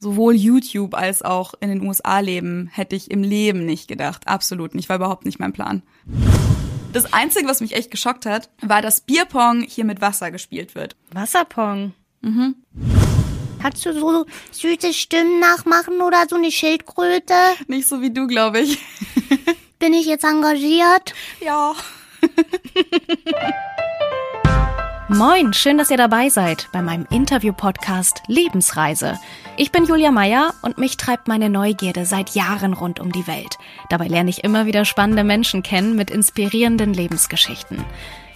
sowohl YouTube als auch in den USA leben, hätte ich im Leben nicht gedacht. Absolut nicht, war überhaupt nicht mein Plan. Das Einzige, was mich echt geschockt hat, war, dass Bierpong hier mit Wasser gespielt wird. Wasserpong? Mhm. Kannst du so süße Stimmen nachmachen oder so eine Schildkröte? Nicht so wie du, glaube ich. Bin ich jetzt engagiert? Ja. Moin, schön, dass ihr dabei seid bei meinem Interview-Podcast Lebensreise. Ich bin Julia Meyer und mich treibt meine Neugierde seit Jahren rund um die Welt. Dabei lerne ich immer wieder spannende Menschen kennen mit inspirierenden Lebensgeschichten.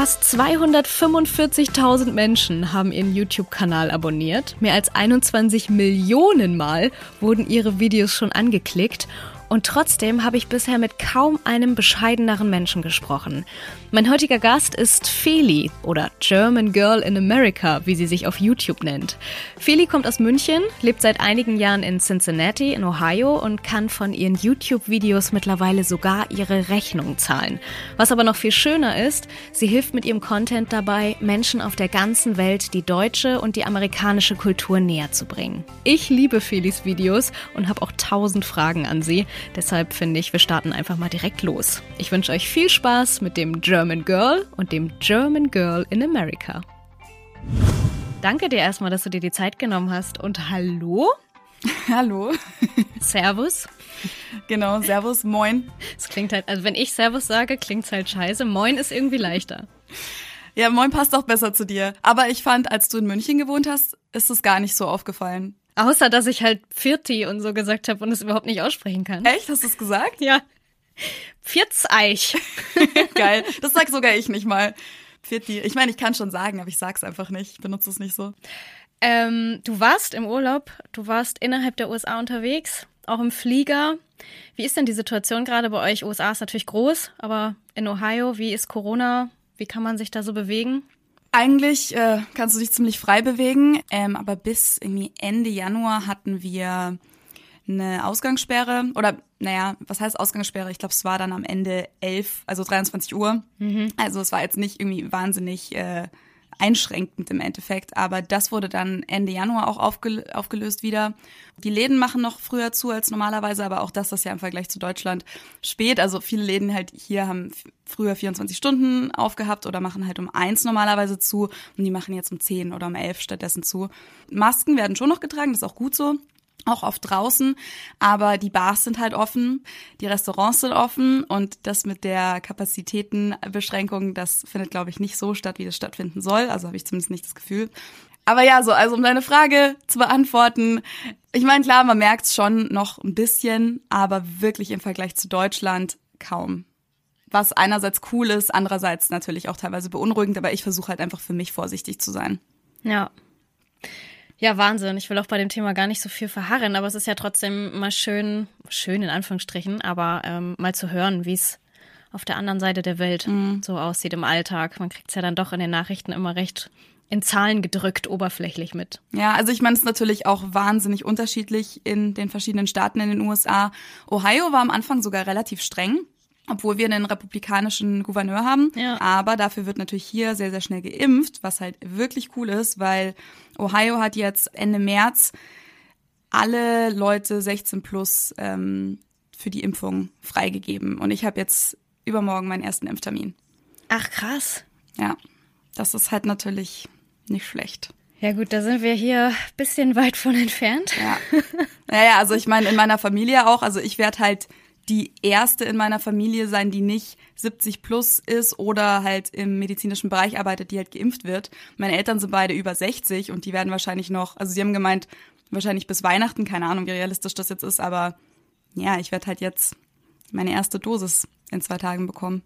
Fast 245.000 Menschen haben ihren YouTube-Kanal abonniert. Mehr als 21 Millionen Mal wurden ihre Videos schon angeklickt und trotzdem habe ich bisher mit kaum einem bescheideneren Menschen gesprochen. Mein heutiger Gast ist Feli oder German Girl in America, wie sie sich auf YouTube nennt. Feli kommt aus München, lebt seit einigen Jahren in Cincinnati in Ohio und kann von ihren YouTube-Videos mittlerweile sogar ihre Rechnung zahlen. Was aber noch viel schöner ist, sie hilft mit ihrem Content dabei, Menschen auf der ganzen Welt die deutsche und die amerikanische Kultur näher zu bringen. Ich liebe Felis Videos und habe auch tausend Fragen an sie. Deshalb finde ich, wir starten einfach mal direkt los. Ich wünsche euch viel Spaß mit dem German Girl und dem German Girl in America. Danke dir erstmal, dass du dir die Zeit genommen hast. Und hallo? Hallo. Servus. Genau, Servus, moin. Es klingt halt, also wenn ich Servus sage, klingt es halt scheiße. Moin ist irgendwie leichter. Ja, moin passt auch besser zu dir. Aber ich fand, als du in München gewohnt hast, ist es gar nicht so aufgefallen. Außer, dass ich halt Vierti und so gesagt habe und es überhaupt nicht aussprechen kann. Echt? Hast du es gesagt? Ja. Vierzeich. Geil. Das sag sogar ich nicht mal. Vierti. Ich meine, ich kann schon sagen, aber ich sag's einfach nicht. Ich benutze es nicht so. Ähm, du warst im Urlaub, du warst innerhalb der USA unterwegs, auch im Flieger. Wie ist denn die Situation gerade bei euch? USA ist natürlich groß, aber in Ohio, wie ist Corona? Wie kann man sich da so bewegen? Eigentlich äh, kannst du dich ziemlich frei bewegen, ähm, aber bis irgendwie Ende Januar hatten wir eine Ausgangssperre oder naja, was heißt Ausgangssperre? Ich glaube, es war dann am Ende 11, also 23 Uhr. Mhm. Also es war jetzt nicht irgendwie wahnsinnig äh, einschränkend im Endeffekt. Aber das wurde dann Ende Januar auch aufgel aufgelöst wieder. Die Läden machen noch früher zu als normalerweise, aber auch das ist ja im Vergleich zu Deutschland spät. Also viele Läden halt hier haben früher 24 Stunden aufgehabt oder machen halt um eins normalerweise zu und die machen jetzt um 10 oder um 11 stattdessen zu. Masken werden schon noch getragen, das ist auch gut so auch oft draußen, aber die Bars sind halt offen, die Restaurants sind offen und das mit der Kapazitätenbeschränkung, das findet, glaube ich, nicht so statt, wie das stattfinden soll. Also habe ich zumindest nicht das Gefühl. Aber ja, so, also um deine Frage zu beantworten, ich meine, klar, man merkt es schon noch ein bisschen, aber wirklich im Vergleich zu Deutschland kaum. Was einerseits cool ist, andererseits natürlich auch teilweise beunruhigend, aber ich versuche halt einfach für mich vorsichtig zu sein. Ja. Ja, Wahnsinn. Ich will auch bei dem Thema gar nicht so viel verharren, aber es ist ja trotzdem mal schön, schön in Anführungsstrichen, aber ähm, mal zu hören, wie es auf der anderen Seite der Welt mhm. so aussieht im Alltag. Man kriegt es ja dann doch in den Nachrichten immer recht in Zahlen gedrückt, oberflächlich mit. Ja, also ich meine, es ist natürlich auch wahnsinnig unterschiedlich in den verschiedenen Staaten in den USA. Ohio war am Anfang sogar relativ streng obwohl wir einen republikanischen Gouverneur haben. Ja. Aber dafür wird natürlich hier sehr, sehr schnell geimpft, was halt wirklich cool ist, weil Ohio hat jetzt Ende März alle Leute 16 plus ähm, für die Impfung freigegeben. Und ich habe jetzt übermorgen meinen ersten Impftermin. Ach, krass. Ja, das ist halt natürlich nicht schlecht. Ja gut, da sind wir hier ein bisschen weit von entfernt. Ja, naja, also ich meine, in meiner Familie auch. Also ich werde halt die erste in meiner Familie sein, die nicht 70 plus ist oder halt im medizinischen Bereich arbeitet, die halt geimpft wird. Meine Eltern sind beide über 60 und die werden wahrscheinlich noch, also sie haben gemeint, wahrscheinlich bis Weihnachten, keine Ahnung, wie realistisch das jetzt ist, aber ja, ich werde halt jetzt meine erste Dosis in zwei Tagen bekommen.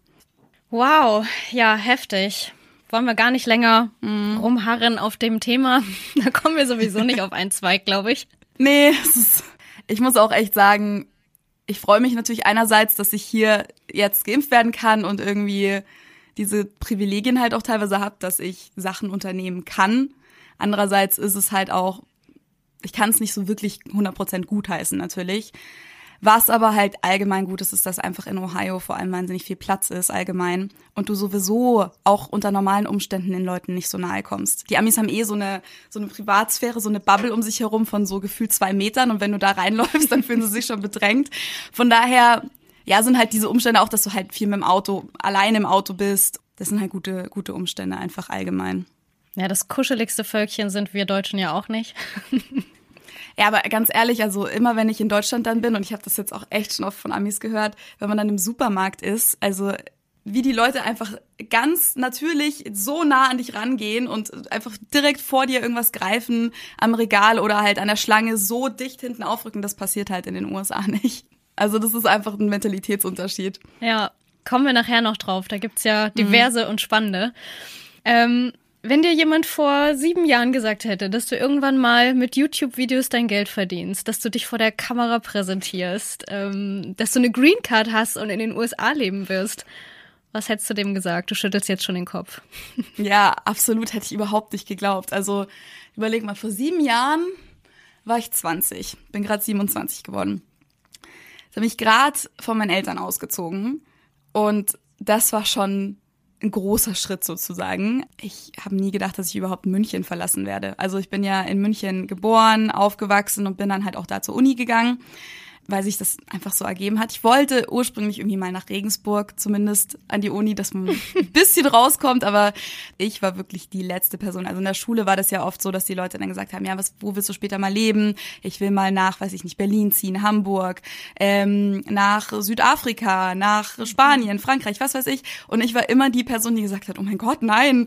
Wow, ja, heftig. wollen wir gar nicht länger rumharren auf dem Thema. Da kommen wir sowieso nicht auf einen Zweig, glaube ich. Nee, ist, ich muss auch echt sagen, ich freue mich natürlich einerseits, dass ich hier jetzt geimpft werden kann und irgendwie diese Privilegien halt auch teilweise habe, dass ich Sachen unternehmen kann. Andererseits ist es halt auch, ich kann es nicht so wirklich 100% gutheißen natürlich. Was aber halt allgemein gut ist, ist, dass einfach in Ohio vor allem wahnsinnig viel Platz ist allgemein und du sowieso auch unter normalen Umständen den Leuten nicht so nahe kommst. Die Amis haben eh so eine so eine Privatsphäre, so eine Bubble um sich herum von so gefühlt zwei Metern und wenn du da reinläufst, dann fühlen sie sich schon bedrängt. Von daher ja, sind halt diese Umstände auch, dass du halt viel mit dem Auto, allein im Auto bist. Das sind halt gute, gute Umstände einfach allgemein. Ja, das kuscheligste Völkchen sind wir Deutschen ja auch nicht. Ja, aber ganz ehrlich, also immer wenn ich in Deutschland dann bin, und ich habe das jetzt auch echt schon oft von Amis gehört, wenn man dann im Supermarkt ist, also wie die Leute einfach ganz natürlich so nah an dich rangehen und einfach direkt vor dir irgendwas greifen am Regal oder halt an der Schlange so dicht hinten aufrücken, das passiert halt in den USA nicht. Also das ist einfach ein Mentalitätsunterschied. Ja, kommen wir nachher noch drauf. Da gibt's ja diverse und spannende. Ähm, wenn dir jemand vor sieben Jahren gesagt hätte, dass du irgendwann mal mit YouTube-Videos dein Geld verdienst, dass du dich vor der Kamera präsentierst, ähm, dass du eine Green Card hast und in den USA leben wirst, was hättest du dem gesagt? Du schüttelst jetzt schon den Kopf. Ja, absolut hätte ich überhaupt nicht geglaubt. Also überleg mal, vor sieben Jahren war ich 20, bin gerade 27 geworden. Da bin ich gerade von meinen Eltern ausgezogen und das war schon ein großer Schritt sozusagen. Ich habe nie gedacht, dass ich überhaupt München verlassen werde. Also ich bin ja in München geboren, aufgewachsen und bin dann halt auch da zur Uni gegangen weil sich das einfach so ergeben hat. Ich wollte ursprünglich irgendwie mal nach Regensburg, zumindest an die Uni, dass man ein bisschen rauskommt, aber ich war wirklich die letzte Person. Also in der Schule war das ja oft so, dass die Leute dann gesagt haben, ja, was, wo willst du später mal leben? Ich will mal nach, weiß ich nicht, Berlin ziehen, Hamburg, ähm, nach Südafrika, nach Spanien, Frankreich, was weiß ich. Und ich war immer die Person, die gesagt hat, oh mein Gott, nein.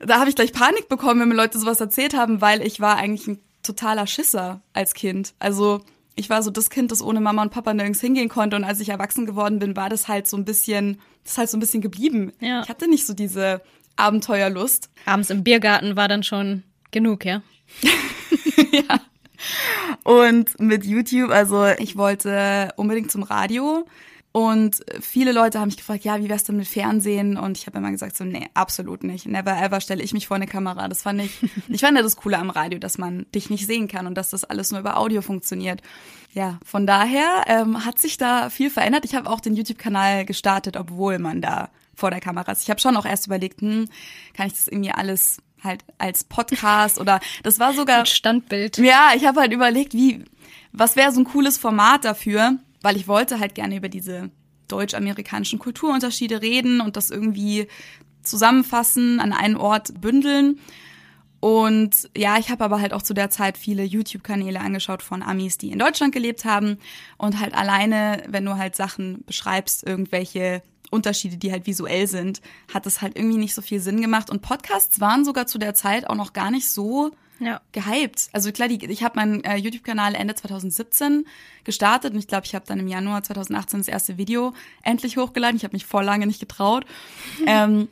Da habe ich gleich Panik bekommen, wenn mir Leute sowas erzählt haben, weil ich war eigentlich ein totaler Schisser als Kind. Also ich war so das Kind, das ohne Mama und Papa nirgends hingehen konnte. Und als ich erwachsen geworden bin, war das halt so ein bisschen, das ist halt so ein bisschen geblieben. Ja. Ich hatte nicht so diese Abenteuerlust. Abends im Biergarten war dann schon genug, ja? ja. Und mit YouTube, also ich wollte unbedingt zum Radio. Und viele Leute haben mich gefragt, ja, wie wär's denn mit Fernsehen? Und ich habe immer gesagt, so, nee, absolut nicht. Never ever stelle ich mich vor eine Kamera. Das fand ich, ich fand ja das Coole am Radio, dass man dich nicht sehen kann und dass das alles nur über Audio funktioniert. Ja, von daher ähm, hat sich da viel verändert. Ich habe auch den YouTube-Kanal gestartet, obwohl man da vor der Kamera ist. Ich habe schon auch erst überlegt, hm, kann ich das irgendwie alles halt als Podcast oder das war sogar Mit Standbild. ja, ich habe halt überlegt, wie, was wäre so ein cooles Format dafür, weil ich wollte halt gerne über diese deutsch-amerikanischen Kulturunterschiede reden und das irgendwie zusammenfassen, an einen Ort bündeln. Und ja, ich habe aber halt auch zu der Zeit viele YouTube-Kanäle angeschaut von Amis, die in Deutschland gelebt haben. Und halt alleine, wenn du halt Sachen beschreibst, irgendwelche Unterschiede, die halt visuell sind, hat es halt irgendwie nicht so viel Sinn gemacht. Und Podcasts waren sogar zu der Zeit auch noch gar nicht so Ja. gehypt. Also klar, die, ich habe meinen äh, YouTube-Kanal Ende 2017 gestartet und ich glaube, ich habe dann im Januar 2018 das erste Video endlich hochgeladen. Ich habe mich vor lange nicht getraut. ähm,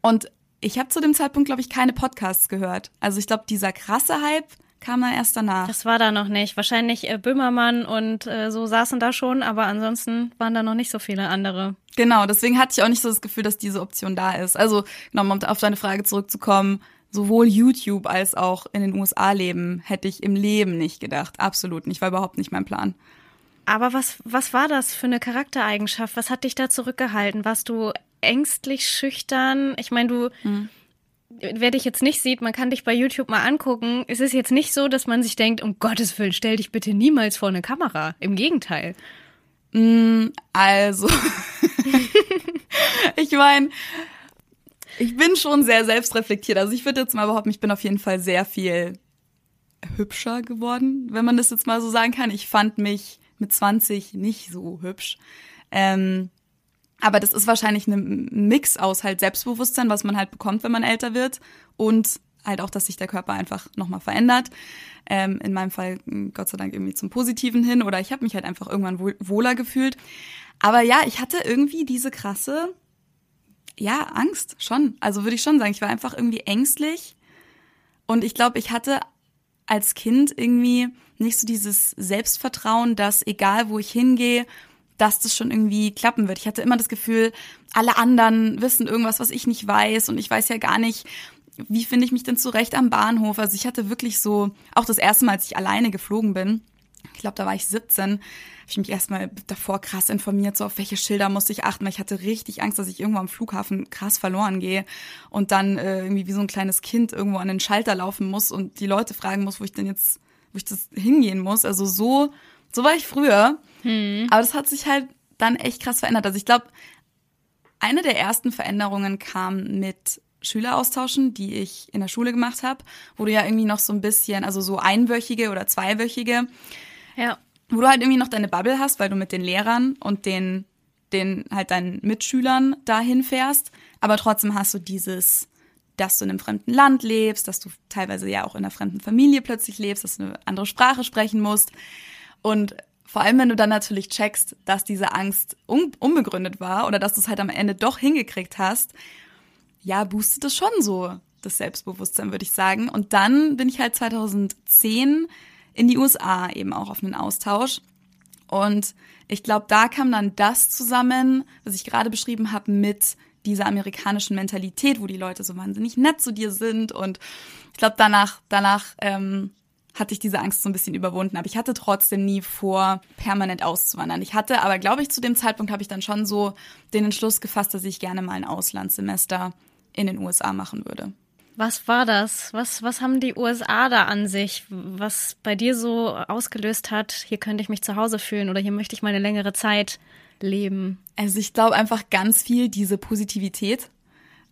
und ich habe zu dem Zeitpunkt, glaube ich, keine Podcasts gehört. Also ich glaube, dieser krasse Hype kam dann erst danach. Das war da noch nicht. Wahrscheinlich äh, Böhmermann und äh, so saßen da schon, aber ansonsten waren da noch nicht so viele andere. Genau, deswegen hatte ich auch nicht so das Gefühl, dass diese Option da ist. Also, genau, um auf deine Frage zurückzukommen, sowohl YouTube als auch in den USA leben, hätte ich im Leben nicht gedacht. Absolut nicht, war überhaupt nicht mein Plan. Aber was, was war das für eine Charaktereigenschaft? Was hat dich da zurückgehalten? Warst du ängstlich, schüchtern? Ich meine, du, wer dich jetzt nicht sieht, man kann dich bei YouTube mal angucken. Es ist jetzt nicht so, dass man sich denkt, um Gottes Willen, stell dich bitte niemals vor eine Kamera. Im Gegenteil. Also, ich meine, ich bin schon sehr selbstreflektiert. Also ich würde jetzt mal behaupten, ich bin auf jeden Fall sehr viel hübscher geworden, wenn man das jetzt mal so sagen kann. Ich fand mich mit 20 nicht so hübsch. Ähm, aber das ist wahrscheinlich ein Mix aus halt Selbstbewusstsein, was man halt bekommt, wenn man älter wird und halt auch, dass sich der Körper einfach nochmal verändert. Ähm, in meinem Fall mh, Gott sei Dank irgendwie zum Positiven hin oder ich habe mich halt einfach irgendwann wohl, wohler gefühlt. Aber ja, ich hatte irgendwie diese krasse Ja, Angst, schon. Also würde ich schon sagen, ich war einfach irgendwie ängstlich. Und ich glaube, ich hatte als Kind irgendwie nicht so dieses Selbstvertrauen, dass egal wo ich hingehe, dass das schon irgendwie klappen wird. Ich hatte immer das Gefühl, alle anderen wissen irgendwas, was ich nicht weiß und ich weiß ja gar nicht, wie finde ich mich denn zurecht am Bahnhof. Also ich hatte wirklich so, auch das erste Mal, als ich alleine geflogen bin, ich glaube, da war ich 17, habe ich mich erstmal davor krass informiert, so auf welche Schilder musste ich achten, weil ich hatte richtig Angst, dass ich irgendwo am Flughafen krass verloren gehe und dann äh, irgendwie wie so ein kleines Kind irgendwo an den Schalter laufen muss und die Leute fragen muss, wo ich denn jetzt, wo ich das hingehen muss. Also so, so war ich früher. Hm. Aber das hat sich halt dann echt krass verändert. Also ich glaube, eine der ersten Veränderungen kam mit Schüleraustauschen, die ich in der Schule gemacht habe, wo du ja irgendwie noch so ein bisschen, also so einwöchige oder zweiwöchige, ja. Wo du halt irgendwie noch deine Bubble hast, weil du mit den Lehrern und den, den halt deinen Mitschülern dahin fährst, aber trotzdem hast du dieses, dass du in einem fremden Land lebst, dass du teilweise ja auch in einer fremden Familie plötzlich lebst, dass du eine andere Sprache sprechen musst und vor allem, wenn du dann natürlich checkst, dass diese Angst un unbegründet war oder dass du es halt am Ende doch hingekriegt hast ja, boostet es schon so das Selbstbewusstsein, würde ich sagen. Und dann bin ich halt 2010 in die USA eben auch auf einen Austausch. Und ich glaube, da kam dann das zusammen, was ich gerade beschrieben habe, mit dieser amerikanischen Mentalität, wo die Leute so wahnsinnig nett zu dir sind. Und ich glaube, danach, danach ähm, hatte ich diese Angst so ein bisschen überwunden. Aber ich hatte trotzdem nie vor, permanent auszuwandern. Ich hatte aber, glaube ich, zu dem Zeitpunkt habe ich dann schon so den Entschluss gefasst, dass ich gerne mal ein Auslandssemester in den USA machen würde. Was war das? Was, was haben die USA da an sich, was bei dir so ausgelöst hat, hier könnte ich mich zu Hause fühlen oder hier möchte ich meine längere Zeit leben? Also ich glaube einfach ganz viel diese Positivität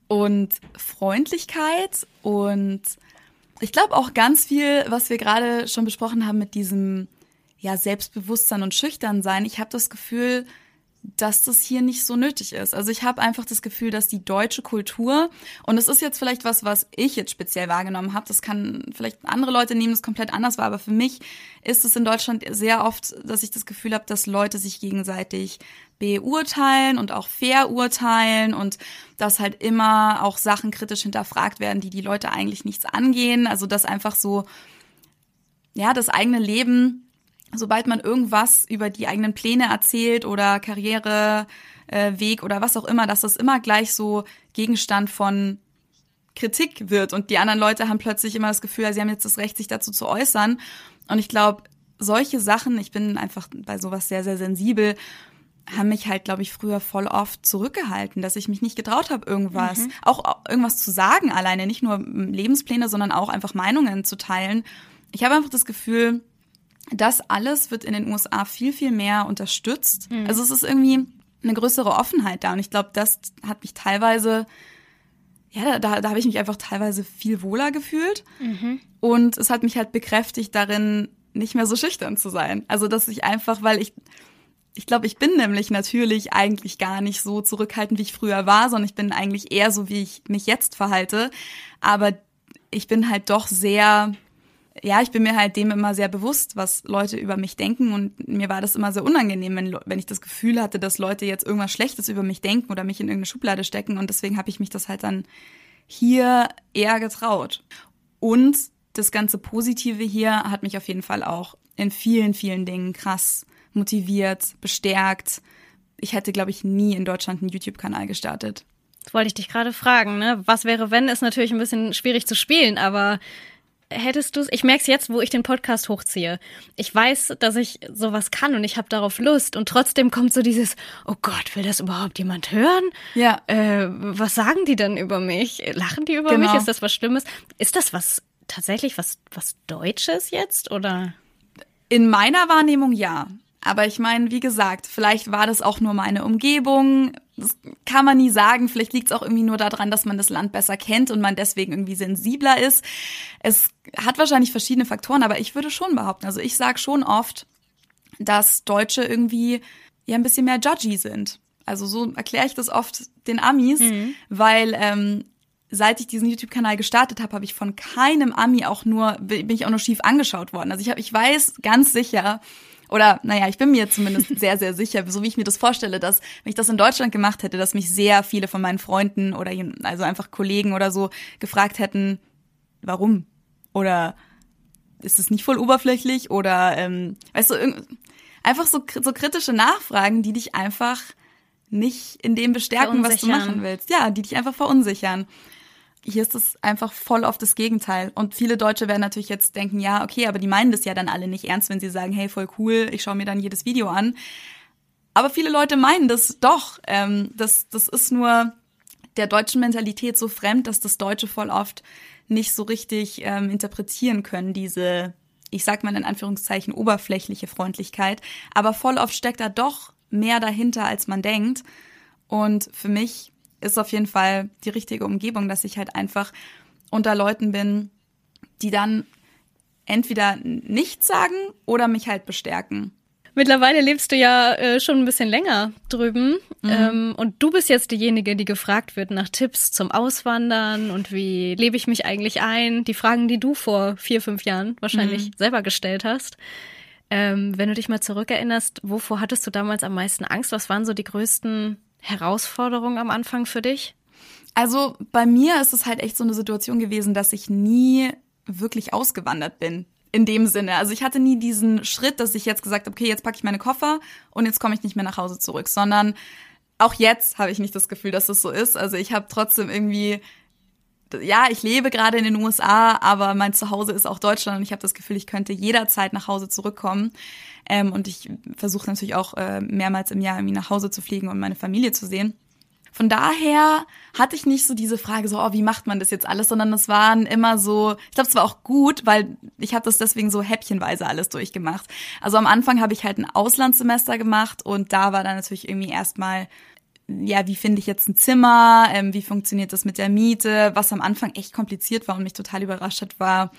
und Freundlichkeit und ich glaube auch ganz viel, was wir gerade schon besprochen haben mit diesem ja Selbstbewusstsein und Schüchternsein. Ich habe das Gefühl, dass das hier nicht so nötig ist. Also ich habe einfach das Gefühl, dass die deutsche Kultur, und es ist jetzt vielleicht was, was ich jetzt speziell wahrgenommen habe, das kann vielleicht andere Leute nehmen, das komplett anders war, aber für mich ist es in Deutschland sehr oft, dass ich das Gefühl habe, dass Leute sich gegenseitig beurteilen und auch verurteilen und dass halt immer auch Sachen kritisch hinterfragt werden, die die Leute eigentlich nichts angehen. Also dass einfach so, ja, das eigene Leben sobald man irgendwas über die eigenen Pläne erzählt oder Karriereweg äh, oder was auch immer, dass das immer gleich so Gegenstand von Kritik wird und die anderen Leute haben plötzlich immer das Gefühl, sie haben jetzt das Recht, sich dazu zu äußern. Und ich glaube, solche Sachen, ich bin einfach bei sowas sehr, sehr sensibel, haben mich halt, glaube ich, früher voll oft zurückgehalten, dass ich mich nicht getraut habe, irgendwas, mhm. auch irgendwas zu sagen alleine, nicht nur Lebenspläne, sondern auch einfach Meinungen zu teilen. Ich habe einfach das Gefühl, das alles wird in den USA viel, viel mehr unterstützt. Mhm. Also es ist irgendwie eine größere Offenheit da. Und ich glaube, das hat mich teilweise, ja, da, da habe ich mich einfach teilweise viel wohler gefühlt. Mhm. Und es hat mich halt bekräftigt darin, nicht mehr so schüchtern zu sein. Also, dass ich einfach, weil ich, ich glaube, ich bin nämlich natürlich eigentlich gar nicht so zurückhaltend, wie ich früher war, sondern ich bin eigentlich eher so, wie ich mich jetzt verhalte. Aber ich bin halt doch sehr ja, ich bin mir halt dem immer sehr bewusst, was Leute über mich denken und mir war das immer sehr unangenehm, wenn, wenn ich das Gefühl hatte, dass Leute jetzt irgendwas Schlechtes über mich denken oder mich in irgendeine Schublade stecken und deswegen habe ich mich das halt dann hier eher getraut. Und das ganze Positive hier hat mich auf jeden Fall auch in vielen, vielen Dingen krass motiviert, bestärkt. Ich hätte, glaube ich, nie in Deutschland einen YouTube-Kanal gestartet. Das wollte ich dich gerade fragen, ne? Was wäre, wenn, ist natürlich ein bisschen schwierig zu spielen, aber hättest du es, ich merke es jetzt, wo ich den Podcast hochziehe. Ich weiß, dass ich sowas kann und ich habe darauf Lust und trotzdem kommt so dieses, oh Gott, will das überhaupt jemand hören? Ja. Äh, was sagen die dann über mich? Lachen die über genau. mich? Ist das was Schlimmes? Ist das was tatsächlich was, was Deutsches jetzt oder? In meiner Wahrnehmung ja. Aber ich meine, wie gesagt, vielleicht war das auch nur meine Umgebung. Das kann man nie sagen. Vielleicht liegt es auch irgendwie nur daran, dass man das Land besser kennt und man deswegen irgendwie sensibler ist. Es hat wahrscheinlich verschiedene Faktoren, aber ich würde schon behaupten, also ich sage schon oft, dass Deutsche irgendwie ja ein bisschen mehr judgy sind. Also so erkläre ich das oft den Amis, mhm. weil ähm, seit ich diesen YouTube-Kanal gestartet habe, habe ich von keinem Ami auch nur, bin ich auch nur schief angeschaut worden. Also ich, hab, ich weiß ganz sicher, oder naja, ich bin mir zumindest sehr, sehr sicher, so wie ich mir das vorstelle, dass wenn ich das in Deutschland gemacht hätte, dass mich sehr viele von meinen Freunden oder also einfach Kollegen oder so gefragt hätten, warum? Oder ist es nicht voll oberflächlich? Oder ähm, weißt du, einfach so, so kritische Nachfragen, die dich einfach nicht in dem bestärken, was du machen willst. Ja, die dich einfach verunsichern. Hier ist es einfach voll auf das Gegenteil. Und viele Deutsche werden natürlich jetzt denken, ja, okay, aber die meinen das ja dann alle nicht ernst, wenn sie sagen, hey, voll cool, ich schaue mir dann jedes Video an. Aber viele Leute meinen das doch. Ähm, das, das ist nur der deutschen Mentalität so fremd, dass das Deutsche voll oft nicht so richtig ähm, interpretieren können, diese, ich sag mal in Anführungszeichen, oberflächliche Freundlichkeit. Aber voll oft steckt da doch mehr dahinter, als man denkt. Und für mich ist auf jeden Fall die richtige Umgebung, dass ich halt einfach unter Leuten bin, die dann entweder nichts sagen oder mich halt bestärken. Mittlerweile lebst du ja äh, schon ein bisschen länger drüben. Mhm. Ähm, und du bist jetzt diejenige, die gefragt wird nach Tipps zum Auswandern und wie lebe ich mich eigentlich ein. Die Fragen, die du vor vier, fünf Jahren wahrscheinlich mhm. selber gestellt hast. Ähm, wenn du dich mal zurückerinnerst, wovor hattest du damals am meisten Angst? Was waren so die größten Herausforderungen am Anfang für dich? Also bei mir ist es halt echt so eine Situation gewesen, dass ich nie wirklich ausgewandert bin in dem Sinne. Also ich hatte nie diesen Schritt, dass ich jetzt gesagt habe, okay, jetzt packe ich meine Koffer und jetzt komme ich nicht mehr nach Hause zurück, sondern auch jetzt habe ich nicht das Gefühl, dass es das so ist. Also ich habe trotzdem irgendwie ja, ich lebe gerade in den USA, aber mein Zuhause ist auch Deutschland und ich habe das Gefühl, ich könnte jederzeit nach Hause zurückkommen. Ähm, und ich versuche natürlich auch äh, mehrmals im Jahr irgendwie nach Hause zu fliegen und meine Familie zu sehen. Von daher hatte ich nicht so diese Frage so, oh, wie macht man das jetzt alles, sondern es waren immer so, ich glaube, es war auch gut, weil ich habe das deswegen so häppchenweise alles durchgemacht. Also am Anfang habe ich halt ein Auslandssemester gemacht und da war dann natürlich irgendwie erstmal ja, wie finde ich jetzt ein Zimmer, ähm, wie funktioniert das mit der Miete, was am Anfang echt kompliziert war und mich total überrascht hat, war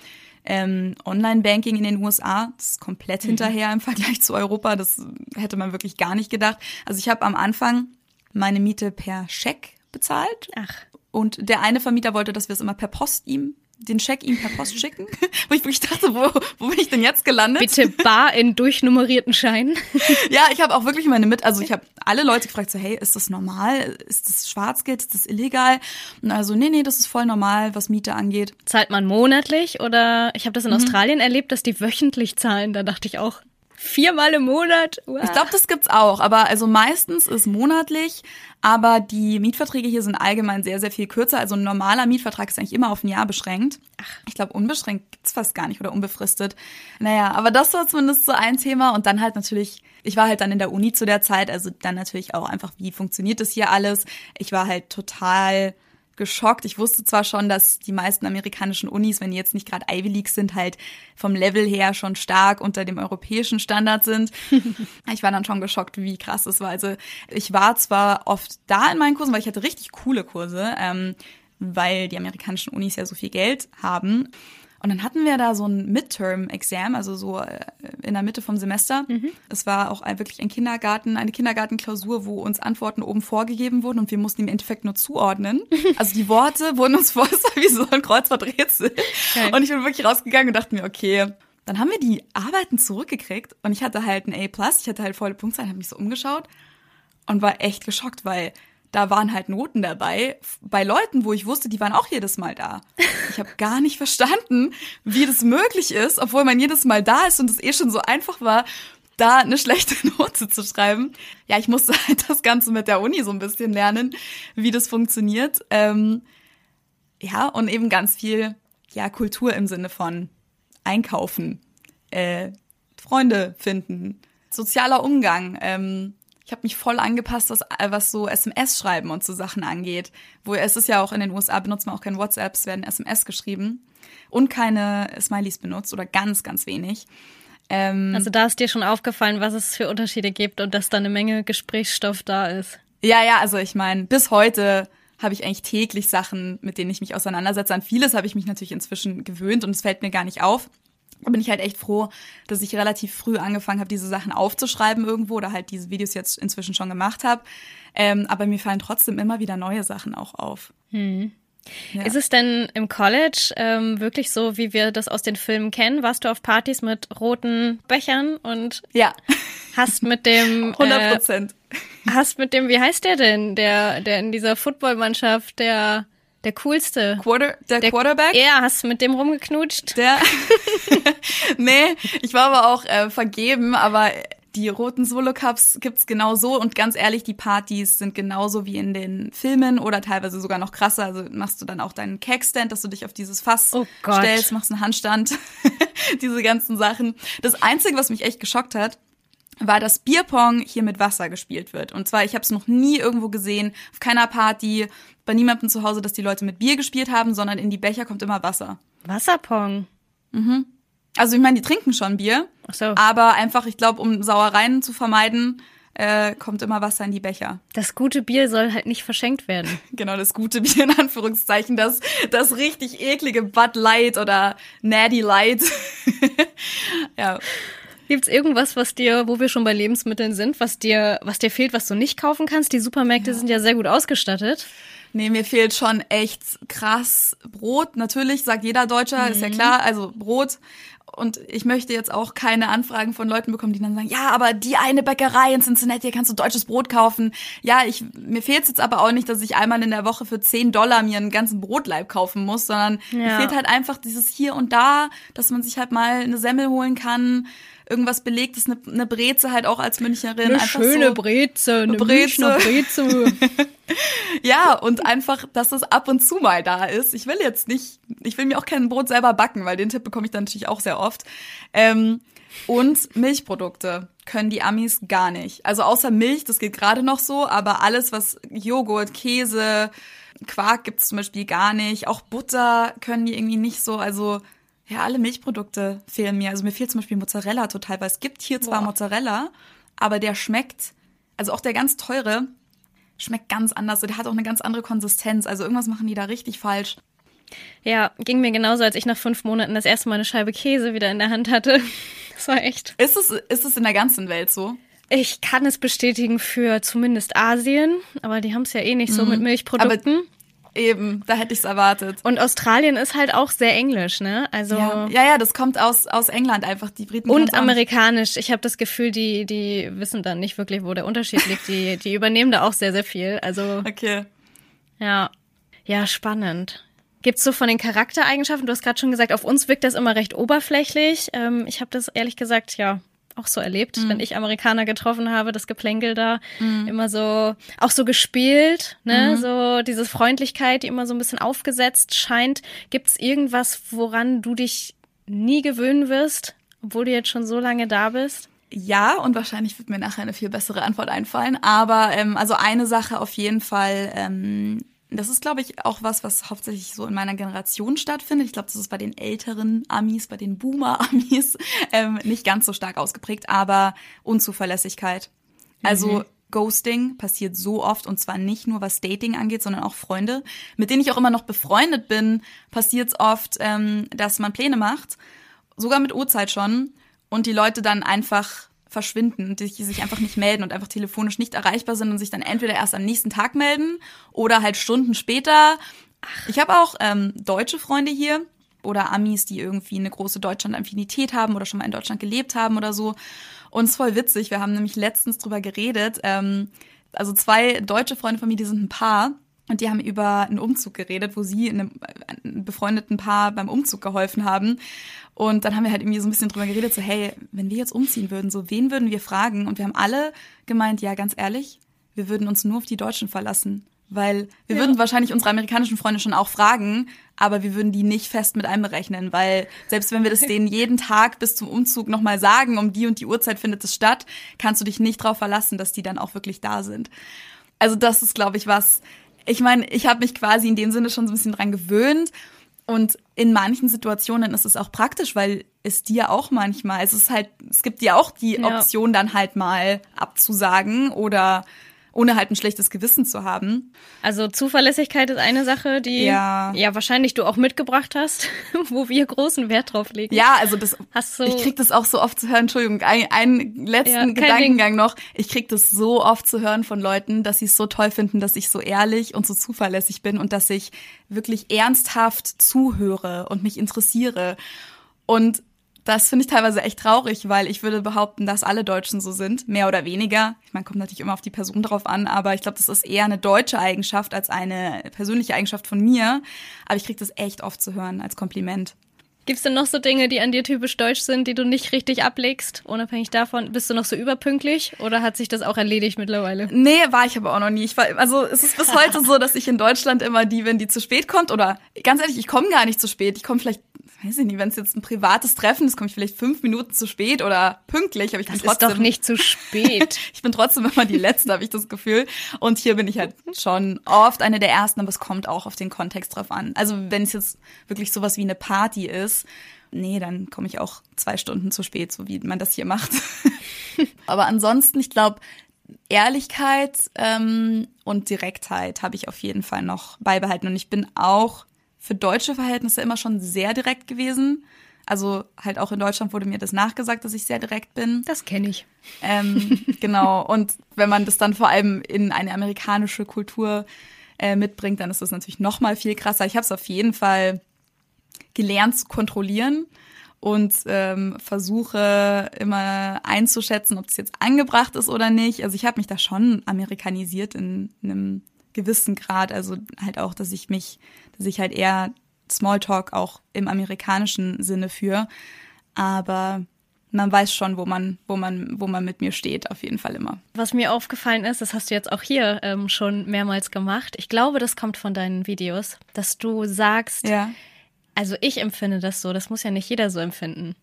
ähm, Online-Banking in den USA. Das ist komplett mhm. hinterher im Vergleich zu Europa. Das hätte man wirklich gar nicht gedacht. Also ich habe am Anfang meine Miete per Scheck bezahlt. Ach. Und der eine Vermieter wollte, dass wir es immer per Post ihm den Scheck ihm per Post schicken, wo ich wirklich dachte, wo, wo bin ich denn jetzt gelandet? Bitte bar in durchnummerierten Scheinen. ja, ich habe auch wirklich meine mit, also ich habe alle Leute gefragt, so hey, ist das normal? Ist das Schwarzgeld? Ist das illegal? Und also nee, nee, das ist voll normal, was Miete angeht. Zahlt man monatlich oder ich habe das in mhm. Australien erlebt, dass die wöchentlich zahlen, da dachte ich auch, Viermal im Monat? Wow. Ich glaube, das gibt's auch. Aber also meistens ist monatlich. Aber die Mietverträge hier sind allgemein sehr, sehr viel kürzer. Also ein normaler Mietvertrag ist eigentlich immer auf ein Jahr beschränkt. Ach. Ich glaube, unbeschränkt gibt's fast gar nicht oder unbefristet. Naja, aber das war zumindest so ein Thema. Und dann halt natürlich, ich war halt dann in der Uni zu der Zeit. Also dann natürlich auch einfach, wie funktioniert das hier alles? Ich war halt total geschockt. Ich wusste zwar schon, dass die meisten amerikanischen Unis, wenn die jetzt nicht gerade Ivy League sind, halt vom Level her schon stark unter dem europäischen Standard sind. ich war dann schon geschockt, wie krass es war. Also ich war zwar oft da in meinen Kursen, weil ich hatte richtig coole Kurse, ähm, weil die amerikanischen Unis ja so viel Geld haben. Und dann hatten wir da so ein Midterm-Exam, also so äh, in der Mitte vom Semester. Mhm. Es war auch wirklich ein Kindergarten, eine Kindergartenklausur, wo uns Antworten oben vorgegeben wurden und wir mussten im Endeffekt nur zuordnen. Also die Worte wurden uns vor, wie so ein Kreuzworträtsel. Okay. Und ich bin wirklich rausgegangen und dachte mir, okay, dann haben wir die Arbeiten zurückgekriegt und ich hatte halt ein A+, ich hatte halt volle Punktzahl, habe mich so umgeschaut und war echt geschockt, weil da waren halt Noten dabei bei Leuten, wo ich wusste, die waren auch jedes Mal da. Ich habe gar nicht verstanden, wie das möglich ist, obwohl man jedes Mal da ist und es eh schon so einfach war, da eine schlechte Note zu schreiben. Ja, ich musste halt das Ganze mit der Uni so ein bisschen lernen, wie das funktioniert. Ähm, ja, und eben ganz viel ja Kultur im Sinne von Einkaufen, äh, Freunde finden, sozialer Umgang. Ähm, ich habe mich voll angepasst, was, äh, was so SMS-Schreiben und so Sachen angeht. Wo es ist ja auch in den USA benutzt man auch kein WhatsApp, es werden SMS geschrieben und keine Smileys benutzt oder ganz, ganz wenig. Ähm, also da ist dir schon aufgefallen, was es für Unterschiede gibt und dass da eine Menge Gesprächsstoff da ist. Ja, ja, also ich meine, bis heute habe ich eigentlich täglich Sachen, mit denen ich mich auseinandersetze. An vieles habe ich mich natürlich inzwischen gewöhnt und es fällt mir gar nicht auf. Da bin ich halt echt froh, dass ich relativ früh angefangen habe, diese Sachen aufzuschreiben irgendwo oder halt diese Videos jetzt inzwischen schon gemacht habe. Ähm, aber mir fallen trotzdem immer wieder neue Sachen auch auf. Hm. Ja. Ist es denn im College ähm, wirklich so, wie wir das aus den Filmen kennen? Warst du auf Partys mit roten Bechern und Ja, hast mit dem 100 äh, Prozent. hast mit dem, wie heißt der denn, der der in dieser Footballmannschaft der der coolste? Quarter, der, Der- Quarterback? Ja, hast du mit dem rumgeknutscht? Der. nee, ich war aber auch äh, vergeben, aber die roten Solo-Cups gibt's genau so und ganz ehrlich, die Partys sind genauso wie in den Filmen oder teilweise sogar noch krasser. Also machst du dann auch deinen Cakestand, dass du dich auf dieses Fass Oh stellst, machst einen Handstand, diese ganzen Sachen. Das Einzige, was mich echt geschockt hat, war, dass Bierpong hier mit Wasser gespielt wird. Und zwar, ich habe es noch nie irgendwo gesehen, auf keiner Party, bei niemandem zu Hause, dass die Leute mit Bier gespielt haben, sondern in die Becher kommt immer Wasser. Wasserpong. Also ich meine, die trinken schon Bier, Ach so. aber einfach, ich glaube, um Sauereien zu vermeiden, äh, kommt immer Wasser in die Becher. Das gute Bier soll halt nicht verschenkt werden. Genau, das gute Bier in Anführungszeichen, das, das richtig eklige Bud Light oder Natty Light. ja. Gibt's irgendwas, was dir, wo wir schon bei Lebensmitteln sind, was dir, was dir fehlt, was du nicht kaufen kannst? Die Supermärkte sind ja sehr gut ausgestattet. Nee, mir fehlt schon echt krass Brot. Natürlich, sagt jeder Deutscher, ist ja klar, also Brot. Und ich möchte jetzt auch keine Anfragen von Leuten bekommen, die dann sagen, ja, aber die eine Bäckerei in Cincinnati, hier kannst du deutsches Brot kaufen. Ja, ich, mir fehlt jetzt aber auch nicht, dass ich einmal in der Woche für 10 Dollar mir einen ganzen Brotleib kaufen muss, sondern mir Ja. fehlt halt einfach dieses hier und da, dass man sich halt mal eine Semmel holen kann, irgendwas belegtes, eine, eine Breze halt auch als Münchnerin. einfach so. Breze, eine Breze. Münchner Breze. Ja, und einfach, dass es ab und zu mal da ist. Ich will jetzt nicht, ich will mir auch kein Brot selber backen, weil den Tipp bekomme ich dann natürlich auch sehr oft. Ähm, und Milchprodukte können die Amis gar nicht. Also außer Milch, das geht gerade noch so, aber alles, was Joghurt, Käse, Quark gibt's zum Beispiel gar nicht. Auch Butter können die irgendwie nicht so. Also ja, alle Milchprodukte fehlen mir. Also mir fehlt zum Beispiel Mozzarella total, weil es gibt hier zwar Boah. Mozzarella, aber der schmeckt, also auch der ganz teure, schmeckt ganz anders. Der hat auch eine ganz andere Konsistenz. Also irgendwas machen die da richtig falsch. ja, ging mir genauso, als ich nach fünf Monaten das erste Mal eine Scheibe Käse wieder in der Hand hatte. Das war echt. Ist es, ist es in der ganzen Welt so? Ich kann es bestätigen für zumindest Asien, aber die haben es ja eh nicht so mit Milchprodukten. Eben, da hätte ich es erwartet. Und Australien ist halt auch sehr englisch, ne? Also Ja, ja, ja, das kommt aus, aus England einfach. Die Briten und amerikanisch. Ich habe das Gefühl, die die wissen dann nicht wirklich, wo der Unterschied liegt. Die die übernehmen da auch sehr sehr viel. Also Okay. ja, ja spannend. Gibt's so von den Charaktereigenschaften? Du hast gerade schon gesagt, auf uns wirkt das immer recht oberflächlich. Ähm, ich habe das ehrlich gesagt ja auch so erlebt, Mhm. wenn ich Amerikaner getroffen habe, das Geplänkel da immer so auch so gespielt, Mhm. ne, so diese Freundlichkeit, die immer so ein bisschen aufgesetzt scheint. Gibt's irgendwas, woran du dich nie gewöhnen wirst, obwohl du jetzt schon so lange da bist? Ja, und wahrscheinlich wird mir nachher eine viel bessere Antwort einfallen. Aber ähm, also eine Sache auf jeden Fall, ähm, das ist, glaube ich, auch was, was hauptsächlich so in meiner Generation stattfindet. Ich glaube, das ist bei den älteren Amis, bei den Boomer-Amis ähm, nicht ganz so stark ausgeprägt, aber Unzuverlässigkeit. Also Ghosting passiert so oft und zwar nicht nur was Dating angeht, sondern auch Freunde, mit denen ich auch immer noch befreundet bin, passiert es oft, ähm, dass man Pläne macht, sogar mit Uhrzeit schon, und die Leute dann einfach verschwinden und die sich einfach nicht melden und einfach telefonisch nicht erreichbar sind und sich dann entweder erst am nächsten Tag melden oder halt Stunden später. Ich habe auch ähm, deutsche Freunde hier oder Amis, die irgendwie eine große Deutschland-Affinität haben oder schon mal in Deutschland gelebt haben oder so. Und es ist voll witzig. Wir haben nämlich letztens drüber geredet. Ähm, also zwei deutsche Freunde von mir, die sind ein Paar. Und die haben über einen Umzug geredet, wo sie einem, einem befreundeten Paar beim Umzug geholfen haben. Und dann haben wir halt irgendwie so ein bisschen drüber geredet, so hey, wenn wir jetzt umziehen würden, so wen würden wir fragen? Und wir haben alle gemeint, ja, ganz ehrlich, wir würden uns nur auf die Deutschen verlassen. Weil wir würden wahrscheinlich unsere amerikanischen Freunde schon auch fragen, aber wir würden die nicht fest mit einberechnen, weil selbst wenn wir das denen jeden Tag bis zum Umzug nochmal sagen, um die und die Uhrzeit findet es statt, kannst du dich nicht darauf verlassen, dass die dann auch wirklich da sind. Also das ist, glaube ich, was. Ich meine, ich habe mich quasi in dem Sinne schon so ein bisschen dran gewöhnt. Und in manchen Situationen ist es auch praktisch, weil es dir auch manchmal, es ist halt, es gibt dir auch die Ja. Option, dann halt mal abzusagen oder ohne halt ein schlechtes Gewissen zu haben. Also Zuverlässigkeit ist eine Sache, die Ja. ja wahrscheinlich du auch mitgebracht hast, wo wir großen Wert drauf legen. Ja, also das, Hast du- ich krieg das auch so oft zu hören, Entschuldigung, ein, einen letzten Ja, Gedankengang noch. Ich krieg das so oft zu hören von Leuten, dass sie es so toll finden, dass ich so ehrlich und so zuverlässig bin und dass ich wirklich ernsthaft zuhöre und mich interessiere. Und das finde ich teilweise echt traurig, weil ich würde behaupten, dass alle Deutschen so sind, mehr oder weniger. Ich meine, kommt natürlich immer auf die Person drauf an, aber ich glaube, das ist eher eine deutsche Eigenschaft als eine persönliche Eigenschaft von mir. Aber ich krieg das echt oft zu hören als Kompliment. Gibt's denn noch so Dinge, die an dir typisch deutsch sind, die du nicht richtig ablegst? Unabhängig davon, bist du noch so überpünktlich oder hat sich das auch erledigt mittlerweile? Nee, war ich aber auch noch nie. Ich war, also es ist bis heute so, dass ich in Deutschland immer die bin, die zu spät kommt. Oder ganz ehrlich, ich komme gar nicht zu spät. Ich komme vielleicht, weiß ich nicht, wenn es jetzt ein privates Treffen ist, komme ich vielleicht fünf Minuten zu spät oder pünktlich. Aber ich Das bin ist trotzdem, doch nicht zu spät. ich bin trotzdem immer die Letzte, habe ich das Gefühl. Und hier bin ich halt schon oft eine der Ersten, aber es kommt auch auf den Kontext drauf an. Also wenn es jetzt wirklich sowas wie eine Party ist, nee, dann komme ich auch zwei Stunden zu spät, so wie man das hier macht. aber ansonsten, ich glaube, Ehrlichkeit ähm, und Direktheit habe ich auf jeden Fall noch beibehalten. Und ich bin auch für deutsche Verhältnisse immer schon sehr direkt gewesen. Also halt auch in Deutschland wurde mir das nachgesagt, dass ich sehr direkt bin. Das kenne ich. Ähm, genau. Und wenn man das dann vor allem in eine amerikanische Kultur äh, mitbringt, dann ist das natürlich noch mal viel krasser. Ich habe es auf jeden Fall gelernt zu kontrollieren und ähm, versuche immer einzuschätzen, ob das jetzt angebracht ist oder nicht. Also ich habe mich da schon amerikanisiert in, einem gewissen Grad. Also halt auch, dass ich mich, dass ich halt eher Smalltalk auch im amerikanischen Sinne führe. Aber man weiß schon, wo man, wo man, wo man mit mir steht, auf jeden Fall immer. Was mir aufgefallen ist, das hast du jetzt auch hier ähm, schon mehrmals gemacht. Ich glaube, das kommt von deinen Videos, dass du sagst, Ja. also ich empfinde das so, das muss ja nicht jeder so empfinden.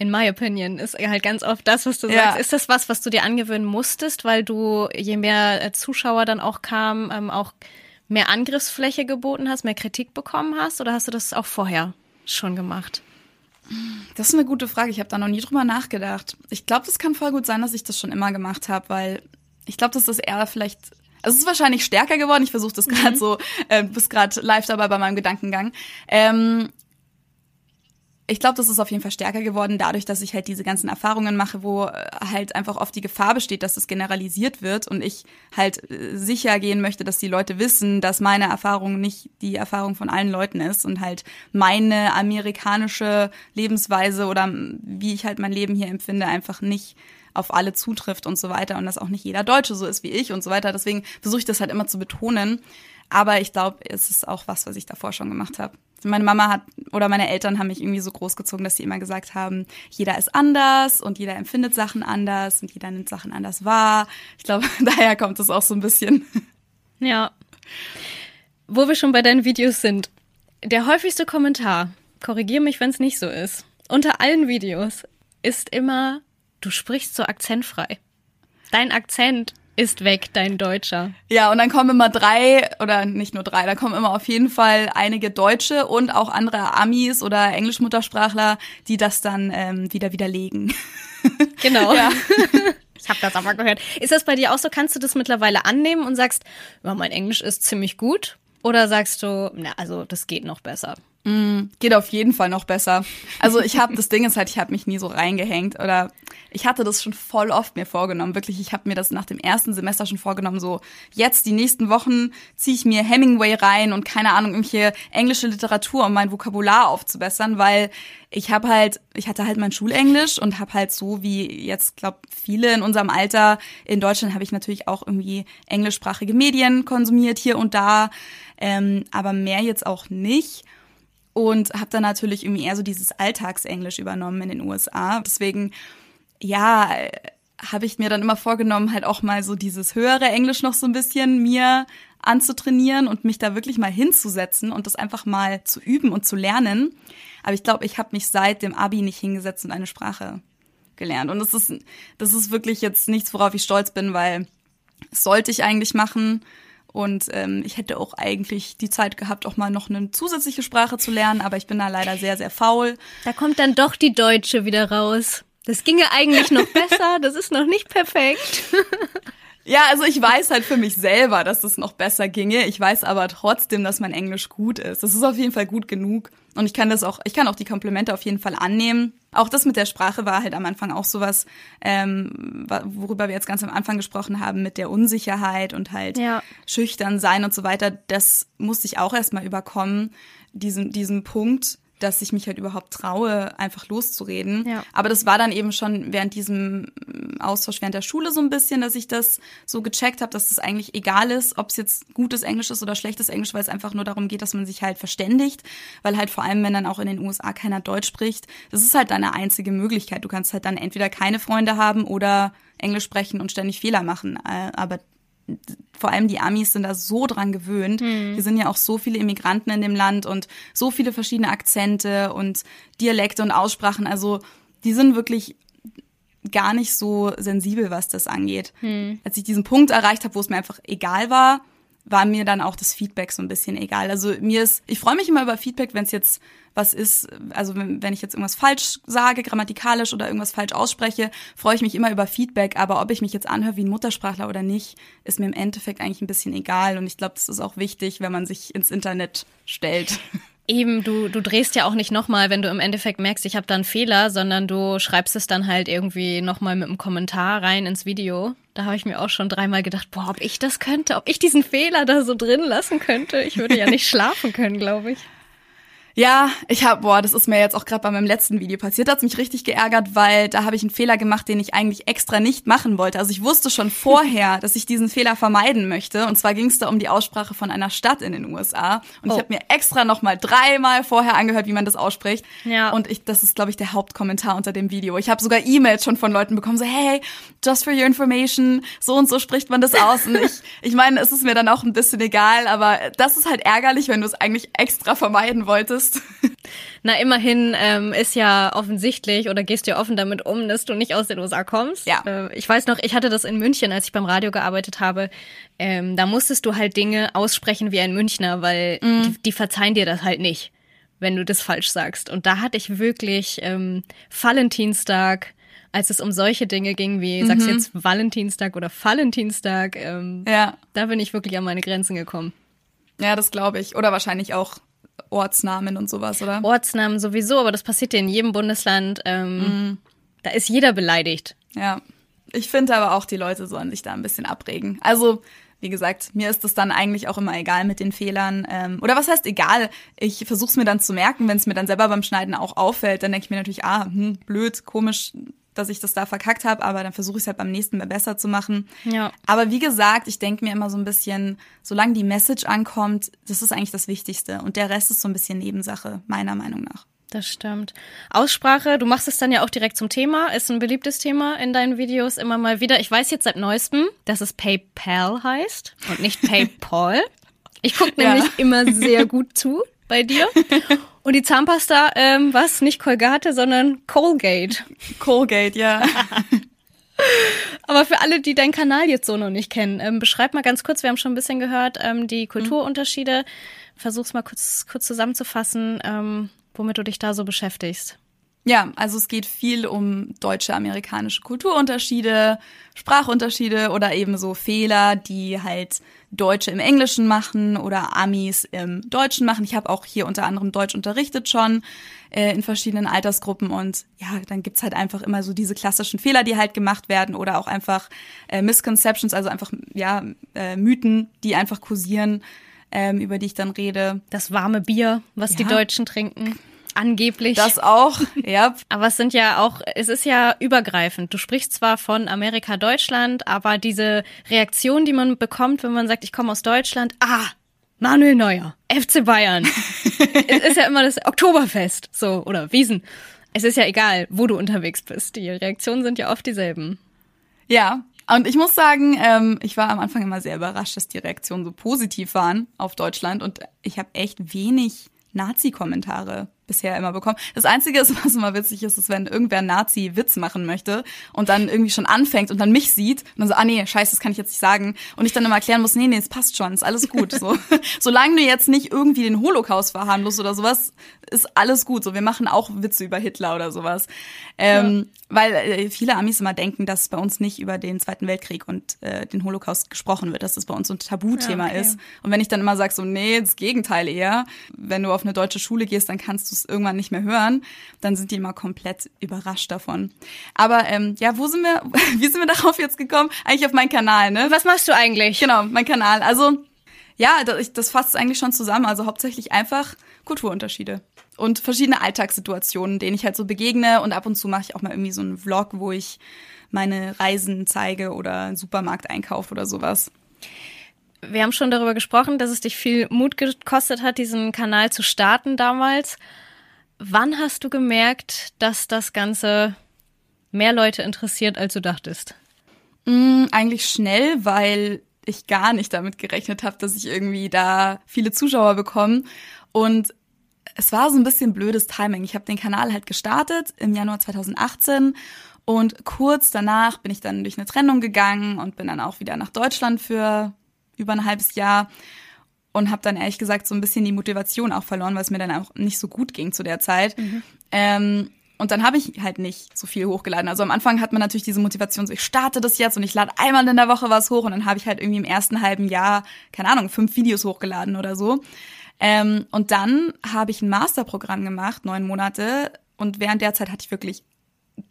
In my opinion ist halt ganz oft das, was du Ja. sagst. Ist das was, was du dir angewöhnen musstest, weil du, je mehr äh, Zuschauer dann auch kamen, ähm, auch mehr Angriffsfläche geboten hast, mehr Kritik bekommen hast? Oder hast du das auch vorher schon gemacht? Das ist eine gute Frage. Ich habe da noch nie drüber nachgedacht. Ich glaube, das kann voll gut sein, dass ich das schon immer gemacht habe, weil ich glaube, das ist eher vielleicht. Also es ist wahrscheinlich stärker geworden. Ich versuche das gerade so, äh, bist gerade live dabei bei meinem Gedankengang. Ähm, ich glaube, das ist auf jeden Fall stärker geworden, dadurch, dass ich halt diese ganzen Erfahrungen mache, wo äh, halt einfach oft die Gefahr besteht, dass es generalisiert wird und ich halt äh, sicher gehen möchte, dass die Leute wissen, dass meine Erfahrung nicht die Erfahrung von allen Leuten ist und halt meine amerikanische Lebensweise oder wie ich halt mein Leben hier empfinde, einfach nicht auf alle zutrifft und so weiter und dass auch nicht jeder Deutsche so ist wie ich und so weiter. Deswegen versuche ich das halt immer zu betonen. Aber ich glaube, es ist auch was, was ich davor schon gemacht habe. Meine Mama hat oder meine Eltern haben mich irgendwie so großgezogen, dass sie immer gesagt haben, jeder ist anders und jeder empfindet Sachen anders und jeder nimmt Sachen anders wahr. Ich glaube, daher kommt es auch so ein bisschen. Ja. Wo wir schon bei deinen Videos sind. Der häufigste Kommentar, korrigier mich, wenn es nicht so ist, unter allen Videos ist immer, du sprichst so akzentfrei. Dein Akzent ist weg, dein Deutscher. Ja, und dann kommen immer drei, oder nicht nur drei, da kommen immer auf jeden Fall einige Deutsche und auch andere Amis oder Englischmuttersprachler, die das dann ähm, wieder widerlegen. Genau. Ja. Ich habe das aber gehört. Ist das bei dir auch so? Kannst du das mittlerweile annehmen und sagst, ja, mein Englisch ist ziemlich gut? Oder sagst du, na, also das geht noch besser? Geht auf jeden Fall noch besser. Also ich habe, das Ding ist halt, ich habe mich nie so reingehängt oder ich hatte das schon voll oft mir vorgenommen. Wirklich, ich habe mir das nach dem ersten Semester schon vorgenommen, so jetzt die nächsten Wochen ziehe ich mir Hemingway rein und keine Ahnung, irgendwelche englische Literatur, um mein Vokabular aufzubessern, weil ich habe halt, ich hatte halt mein Schulenglisch und habe halt so wie jetzt, glaub viele in unserem Alter in Deutschland habe ich natürlich auch irgendwie englischsprachige Medien konsumiert hier und da, ähm, aber mehr jetzt auch nicht und habe dann natürlich irgendwie eher so dieses Alltagsenglisch übernommen in den USA. Deswegen, ja, habe ich mir dann immer vorgenommen, halt auch mal so dieses höhere Englisch noch so ein bisschen mir anzutrainieren und mich da wirklich mal hinzusetzen und das einfach mal zu üben und zu lernen. Aber ich glaube, ich habe mich seit dem Abi nicht hingesetzt und eine Sprache gelernt. Und das ist, das ist wirklich jetzt nichts, worauf ich stolz bin, weil sollte ich eigentlich machen. Und ähm, ich hätte auch eigentlich die Zeit gehabt, auch mal noch eine zusätzliche Sprache zu lernen, aber ich bin da leider sehr, sehr faul. Da kommt dann doch die Deutsche wieder raus. Das ginge eigentlich noch besser, das ist noch nicht perfekt. Ja, also ich weiß halt für mich selber, dass es noch besser ginge. Ich weiß aber trotzdem, dass mein Englisch gut ist. Das ist auf jeden Fall gut genug. Und ich kann das auch, ich kann auch die Komplimente auf jeden Fall annehmen. Auch das mit der Sprache war halt am Anfang auch sowas, ähm, worüber wir jetzt ganz am Anfang gesprochen haben, mit der Unsicherheit und halt Ja. schüchtern sein und so weiter. Das musste ich auch erstmal überkommen, diesen, diesen Punkt, dass ich mich halt überhaupt traue, einfach loszureden. Ja. Aber das war dann eben schon während diesem ähm, Austausch während der Schule so ein bisschen, dass ich das so gecheckt habe, dass es eigentlich egal ist, ob es jetzt gutes Englisch ist oder schlechtes Englisch, weil es einfach nur darum geht, dass man sich halt verständigt. Weil halt vor allem, wenn dann auch in den USA keiner Deutsch spricht, das ist halt deine einzige Möglichkeit. Du kannst halt dann entweder keine Freunde haben oder Englisch sprechen und ständig Fehler machen. Äh, Aber vor allem die Amis sind da so dran gewöhnt. Wir sind ja auch so viele Immigranten in dem Land und so viele verschiedene Akzente und Dialekte und Aussprachen. Also die sind wirklich gar nicht so sensibel, was das angeht. Als ich diesen Punkt erreicht habe, wo es mir einfach egal war, war mir dann auch das Feedback so ein bisschen egal. Also mir ist, ich freue mich immer über Feedback, wenn es jetzt was ist, also wenn, wenn ich jetzt irgendwas falsch sage, grammatikalisch oder irgendwas falsch ausspreche, freue ich mich immer über Feedback. Aber ob ich mich jetzt anhöre wie ein Muttersprachler oder nicht, ist mir im Endeffekt eigentlich ein bisschen egal. Und ich glaube, das ist auch wichtig, wenn man sich ins Internet stellt. Eben, du, du drehst ja auch nicht nochmal, wenn du im Endeffekt merkst, ich habe da einen Fehler, sondern du schreibst es dann halt irgendwie nochmal mit einem Kommentar rein ins Video. Da habe ich mir auch schon dreimal gedacht, boah, ob ich das könnte, ob ich diesen Fehler da so drin lassen könnte. Ich würde ja nicht schlafen können, glaube ich. Ja, ich habe, boah, das ist mir jetzt auch gerade bei meinem letzten Video passiert. Hat's mich richtig geärgert, weil da habe ich einen Fehler gemacht, den ich eigentlich extra nicht machen wollte. Also ich wusste schon vorher, dass ich diesen Fehler vermeiden möchte. Und zwar ging es da um die Aussprache von einer Stadt in den USA. Und Oh. ich habe mir extra noch mal dreimal vorher angehört, wie man das ausspricht. Ja. Und ich, das ist, glaube ich, der Hauptkommentar unter dem Video. Ich habe sogar E-Mails schon von Leuten bekommen, so hey, just for your information, so und so spricht man das aus. Und ich, ich meine, es ist mir dann auch ein bisschen egal, aber das ist halt ärgerlich, wenn du es eigentlich extra vermeiden wolltest. Na, immerhin ähm, ist ja offensichtlich oder gehst du offen damit um, dass du nicht aus den USA kommst. Ja. Äh, ich weiß noch, ich hatte das in München, als ich beim Radio gearbeitet habe. Ähm, da musstest du halt Dinge aussprechen wie ein Münchner, weil die, die verzeihen dir das halt nicht, wenn du das falsch sagst. Und da hatte ich wirklich ähm, Valentinstag, als es um solche Dinge ging wie, sagst du jetzt Valentinstag oder Valentinstag, ähm, Ja. da bin ich wirklich an meine Grenzen gekommen. Ja, das glaube ich. Oder wahrscheinlich auch Ortsnamen und sowas, oder? Ortsnamen sowieso, aber das passiert ja in jedem Bundesland. Ähm, Da ist jeder beleidigt. Ja. Ich finde aber auch, die Leute sollen sich da ein bisschen abregen. Also, wie gesagt, mir ist es dann eigentlich auch immer egal mit den Fehlern. Ähm, oder was heißt egal? Ich versuche es mir dann zu merken, wenn es mir dann selber beim Schneiden auch auffällt, dann denke ich mir natürlich, ah, hm, blöd, komisch, dass ich das da verkackt habe, aber dann versuche ich es halt beim nächsten Mal besser zu machen. Ja. Aber wie gesagt, ich denke mir immer so ein bisschen, solange die Message ankommt, das ist eigentlich das Wichtigste. Und der Rest ist so ein bisschen Nebensache, meiner Meinung nach. Das stimmt. Aussprache, du machst es dann ja auch direkt zum Thema, ist ein beliebtes Thema in deinen Videos immer mal wieder. Ich weiß jetzt seit neuestem, dass es PayPal heißt und nicht PayPal. Ich gucke Ja. nämlich immer sehr gut zu bei dir. Und die Zahnpasta, ähm, was? Nicht Colgate, sondern Colgate. Colgate, ja. Aber für alle, die deinen Kanal jetzt so noch nicht kennen, ähm, beschreib mal ganz kurz, wir haben schon ein bisschen gehört, ähm, die Kulturunterschiede. Versuch's mal kurz, kurz zusammenzufassen, ähm, womit du dich da so beschäftigst. Ja, also es geht viel um deutsche, amerikanische Kulturunterschiede, Sprachunterschiede oder eben so Fehler, die halt Deutsche im Englischen machen oder Amis im Deutschen machen. Ich habe auch hier unter anderem Deutsch unterrichtet schon äh, in verschiedenen Altersgruppen und ja, dann gibt's halt einfach immer so diese klassischen Fehler, die halt gemacht werden oder auch einfach äh, Misconceptions, also einfach ja äh, Mythen, die einfach kursieren, ähm, über die ich dann rede. Das warme Bier, was die Ja. Deutschen trinken. Angeblich. Das auch, ja, aber es sind ja auch, es ist ja übergreifend. Du sprichst zwar von Amerika, Deutschland, aber diese Reaktion, die man bekommt, wenn man sagt, ich komme aus Deutschland, ah, Manuel Neuer, FC Bayern. es ist ja immer das Oktoberfest, so, oder Wiesen. Es ist ja egal, wo du unterwegs bist. Die Reaktionen sind ja oft dieselben. Ja, und ich muss sagen, ähm, ich war am Anfang immer sehr überrascht, dass die Reaktionen so positiv waren auf Deutschland und ich habe echt wenig Nazi-Kommentare bisher immer bekommen. Das Einzige, ist, was immer witzig ist, ist, wenn irgendwer Nazi-Witz machen möchte und dann irgendwie schon anfängt und dann mich sieht und dann so, ah nee, scheiße, das kann ich jetzt nicht sagen. Und ich dann immer erklären muss, nee, nee, es passt schon, ist alles gut. So. Solange du jetzt nicht irgendwie den Holocaust verharmlost oder sowas, ist alles gut. So, wir machen auch Witze über Hitler oder sowas. Ähm, ja. Weil äh, viele Amis immer denken, dass bei uns nicht über den Zweiten Weltkrieg und äh, den Holocaust gesprochen wird, dass das bei uns so ein Tabuthema ja, okay. ist. Und wenn ich dann immer sage, so, nee, das Gegenteil eher, wenn du auf eine deutsche Schule gehst, dann kannst du es irgendwann nicht mehr hören, dann sind die immer komplett überrascht davon. Aber ähm, ja, wo sind wir, wie sind wir darauf jetzt gekommen? Eigentlich auf meinen Kanal, ne? Was machst du eigentlich? Genau, mein Kanal. Also ja, das, das fasst eigentlich schon zusammen. Also hauptsächlich einfach Kulturunterschiede und verschiedene Alltagssituationen, denen ich halt so begegne. Und ab und zu mache ich auch mal irgendwie so einen Vlog, wo ich meine Reisen zeige oder Supermarkteinkauf oder sowas. Wir haben schon darüber gesprochen, dass es dich viel Mut gekostet hat, diesen Kanal zu starten damals. Wann hast du gemerkt, dass das Ganze mehr Leute interessiert, als du dachtest? Mm, eigentlich schnell, weil ich gar nicht damit gerechnet habe, dass ich irgendwie da viele Zuschauer bekomme. Und es war so ein bisschen blödes Timing. Ich habe den Kanal halt gestartet im Januar 2018 und kurz danach bin ich dann durch eine Trennung gegangen und bin dann auch wieder nach Deutschland für über ein halbes Jahr und habe dann ehrlich gesagt so ein bisschen die Motivation auch verloren, weil es mir dann auch nicht so gut ging zu der Zeit. Mhm. Ähm, und dann habe ich halt nicht so viel hochgeladen. Also am Anfang hat man natürlich diese Motivation, so ich starte das jetzt und ich lade einmal in der Woche was hoch und dann habe ich halt irgendwie im ersten halben Jahr, keine Ahnung, fünf Videos hochgeladen oder so. Ähm, und dann habe ich ein Masterprogramm gemacht, neun Monate. Und während der Zeit hatte ich wirklich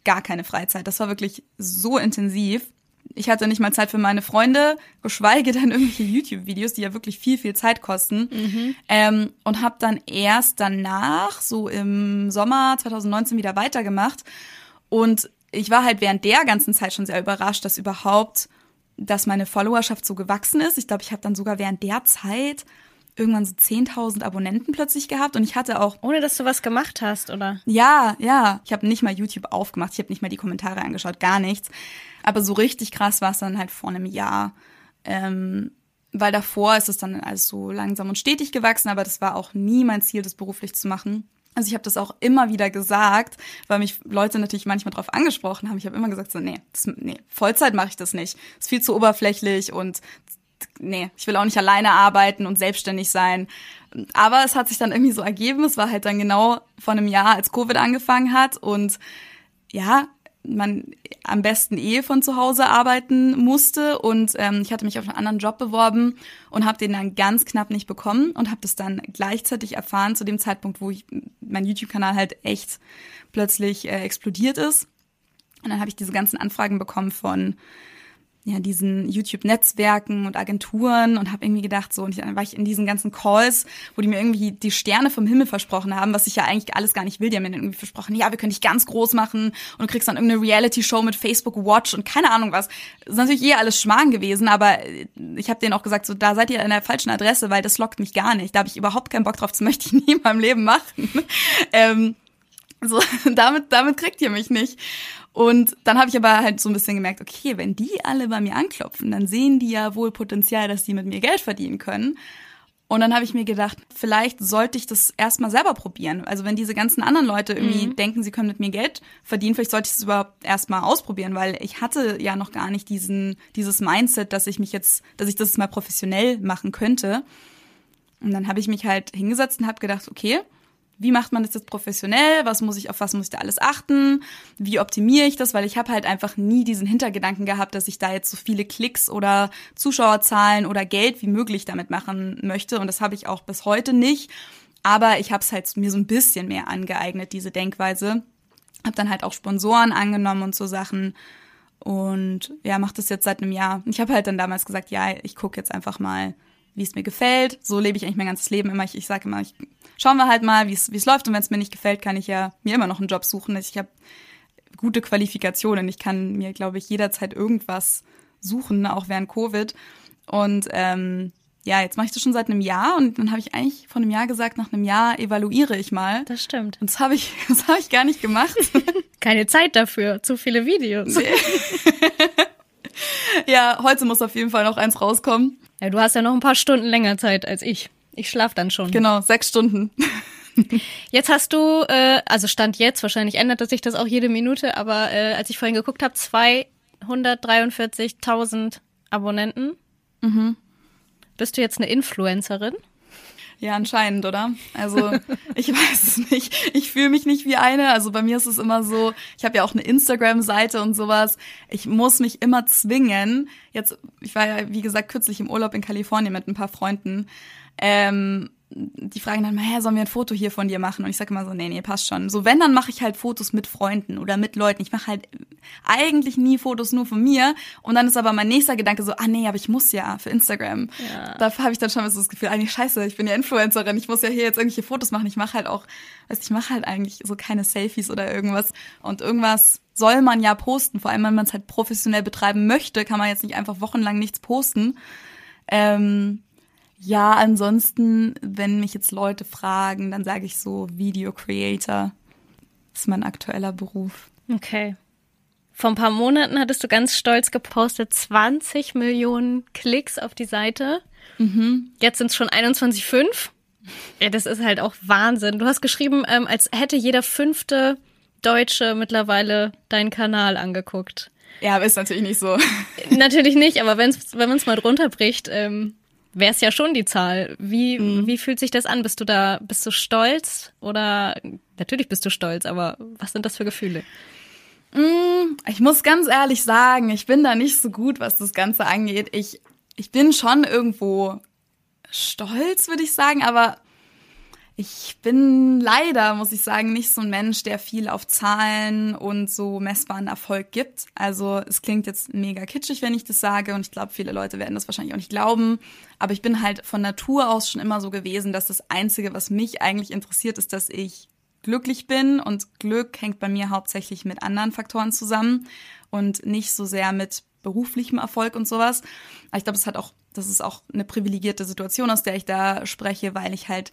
gar keine Freizeit. Das war wirklich so intensiv. Ich hatte nicht mal Zeit für meine Freunde, geschweige denn irgendwelche YouTube-Videos, die ja wirklich viel, viel Zeit kosten. Mhm. Ähm, und habe dann erst danach, so im Sommer 2019, wieder weitergemacht. Und ich war halt während der ganzen Zeit schon sehr überrascht, dass überhaupt, dass meine Followerschaft so gewachsen ist. Ich glaube, ich habe dann sogar während der Zeit irgendwann so 10.000 Abonnenten plötzlich gehabt und ich hatte auch ohne dass du was gemacht hast oder? Ja ja. Ich habe nicht mal YouTube aufgemacht ich habe nicht mal die Kommentare angeschaut gar nichts. Aber so richtig krass war es dann halt vor einem Jahr. Ähm, weil davor ist es dann alles so langsam und stetig gewachsen aber das war auch nie mein Ziel das beruflich zu machen. Also ich habe das auch immer wieder gesagt, weil mich Leute natürlich manchmal darauf angesprochen haben. Ich habe immer gesagt so, nee, das, nee Vollzeit mache ich das nicht. Das ist viel zu oberflächlich und nee, ich will auch nicht alleine arbeiten und selbstständig sein. Aber es hat sich dann irgendwie so ergeben. Es war halt dann genau vor einem Jahr, als Covid angefangen hat und ja, man am besten eh von zu Hause arbeiten musste und ähm, ich hatte mich auf einen anderen Job beworben und habe den dann ganz knapp nicht bekommen und habe das dann gleichzeitig erfahren zu dem Zeitpunkt, wo ich mein YouTube-Kanal halt echt plötzlich äh, explodiert ist. Und dann habe ich diese ganzen Anfragen bekommen von ja, diesen YouTube-Netzwerken und Agenturen und habe irgendwie gedacht, so, und dann war ich in diesen ganzen Calls, wo die mir irgendwie die Sterne vom Himmel versprochen haben, was ich ja eigentlich alles gar nicht will. Die haben mir irgendwie versprochen, ja, wir können dich ganz groß machen und du kriegst dann irgendeine Reality-Show mit Facebook Watch und keine Ahnung was. Das ist natürlich eh alles Schmarrn gewesen, aber ich habe denen auch gesagt, so, da seid ihr an der falschen Adresse, weil das lockt mich gar nicht. Da habe ich überhaupt keinen Bock drauf, das möchte ich nie in meinem Leben machen. ähm, so, damit, damit kriegt ihr mich nicht. Und dann habe ich aber halt so ein bisschen gemerkt, okay, wenn die alle bei mir anklopfen, dann sehen die ja wohl Potenzial, dass die mit mir Geld verdienen können. Und dann habe ich mir gedacht, vielleicht sollte ich das erstmal selber probieren. Also wenn diese ganzen anderen Leute irgendwie mhm. denken, sie können mit mir Geld verdienen, vielleicht sollte ich es überhaupt erstmal ausprobieren, weil ich hatte ja noch gar nicht diesen, dieses Mindset, dass ich mich jetzt, dass ich das mal professionell machen könnte. Und dann habe ich mich halt hingesetzt und habe gedacht, okay, wie macht man das jetzt professionell? Was muss ich, auf was muss ich da alles achten? Wie optimiere ich das? Weil ich habe halt einfach nie diesen Hintergedanken gehabt, dass ich da jetzt so viele Klicks oder Zuschauerzahlen oder Geld wie möglich damit machen möchte. Und das habe ich auch bis heute nicht. Aber ich habe es halt mir so ein bisschen mehr angeeignet, diese Denkweise. Hab dann halt auch Sponsoren angenommen und so Sachen. Und ja, mache das jetzt seit einem Jahr. Ich habe halt dann damals gesagt, ja, ich gucke jetzt einfach mal, wie es mir gefällt. So lebe ich eigentlich mein ganzes Leben immer. Ich, ich sage immer, ich schauen wir halt mal, wie es läuft. Und wenn es mir nicht gefällt, kann ich ja mir immer noch einen Job suchen. Ich habe gute Qualifikationen. Ich kann mir, glaube ich, jederzeit irgendwas suchen, auch während Covid. Und ähm, ja, jetzt mache ich das schon seit einem Jahr und dann habe ich eigentlich vor einem Jahr gesagt, nach einem Jahr evaluiere ich mal. Das stimmt. Und das habe ich, das habe ich gar nicht gemacht. Keine Zeit dafür, zu viele Videos. Nee. ja, heute muss auf jeden Fall noch eins rauskommen. Ja, du hast ja noch ein paar Stunden länger Zeit als ich. Ich schlaf dann schon. Genau, sechs Stunden. Jetzt hast du, äh, also Stand jetzt, wahrscheinlich ändert sich das auch jede Minute, aber äh, als ich vorhin geguckt habe, 243.000 Abonnenten. Mhm. Bist du jetzt eine Influencerin? Ja, anscheinend, oder? Also ich weiß es nicht. Ich fühle mich nicht wie eine. Also bei mir ist es immer so, ich habe ja auch eine Instagram-Seite und sowas. Ich muss mich immer zwingen. Jetzt, ich war ja, wie gesagt, kürzlich im Urlaub in Kalifornien mit ein paar Freunden. Ähm, die fragen dann mal, hä, sollen wir ein Foto hier von dir machen? Und ich sage immer so, nee, nee, passt schon. So, wenn, dann mache ich halt Fotos mit Freunden oder mit Leuten. Ich mache halt eigentlich nie Fotos nur von mir. Und dann ist aber mein nächster Gedanke so, ah nee, aber ich muss ja für Instagram. Ja. Dafür habe ich dann schon so das Gefühl, eigentlich scheiße, ich bin ja Influencerin, ich muss ja hier jetzt irgendwelche Fotos machen. Ich mache halt auch, weißt ich mache halt eigentlich so keine Selfies oder irgendwas. Und irgendwas soll man ja posten. Vor allem, wenn man es halt professionell betreiben möchte, kann man jetzt nicht einfach wochenlang nichts posten. Ähm, ja, ansonsten, wenn mich jetzt Leute fragen, dann sage ich so Video Creator. Das ist mein aktueller Beruf. Okay. Vor ein paar Monaten hattest du ganz stolz gepostet 20 Millionen Klicks auf die Seite. Mhm. Jetzt sind es schon 21,5. Ja, das ist halt auch Wahnsinn. Du hast geschrieben, ähm, als hätte jeder fünfte Deutsche mittlerweile deinen Kanal angeguckt. Ja, aber ist natürlich nicht so. natürlich nicht, aber wenn's, wenn man es mal drunter bricht, ähm, wäre es ja schon die Zahl. Wie, mhm. wie fühlt sich das an? Bist du da, bist du stolz oder natürlich bist du stolz, aber was sind das für Gefühle? Mm, ich muss ganz ehrlich sagen, ich bin da nicht so gut, was das Ganze angeht. Ich, ich bin schon irgendwo stolz, würde ich sagen, aber ich bin leider, muss ich sagen, nicht so ein Mensch, der viel auf Zahlen und so messbaren Erfolg gibt. Also es klingt jetzt mega kitschig, wenn ich das sage und ich glaube, viele Leute werden das wahrscheinlich auch nicht glauben. Aber ich bin halt von Natur aus schon immer so gewesen, dass das Einzige, was mich eigentlich interessiert, ist, dass ich glücklich bin und Glück hängt bei mir hauptsächlich mit anderen Faktoren zusammen und nicht so sehr mit beruflichem Erfolg und sowas. Aber ich glaube, das hat auch, das ist auch eine privilegierte Situation, aus der ich da spreche, weil ich halt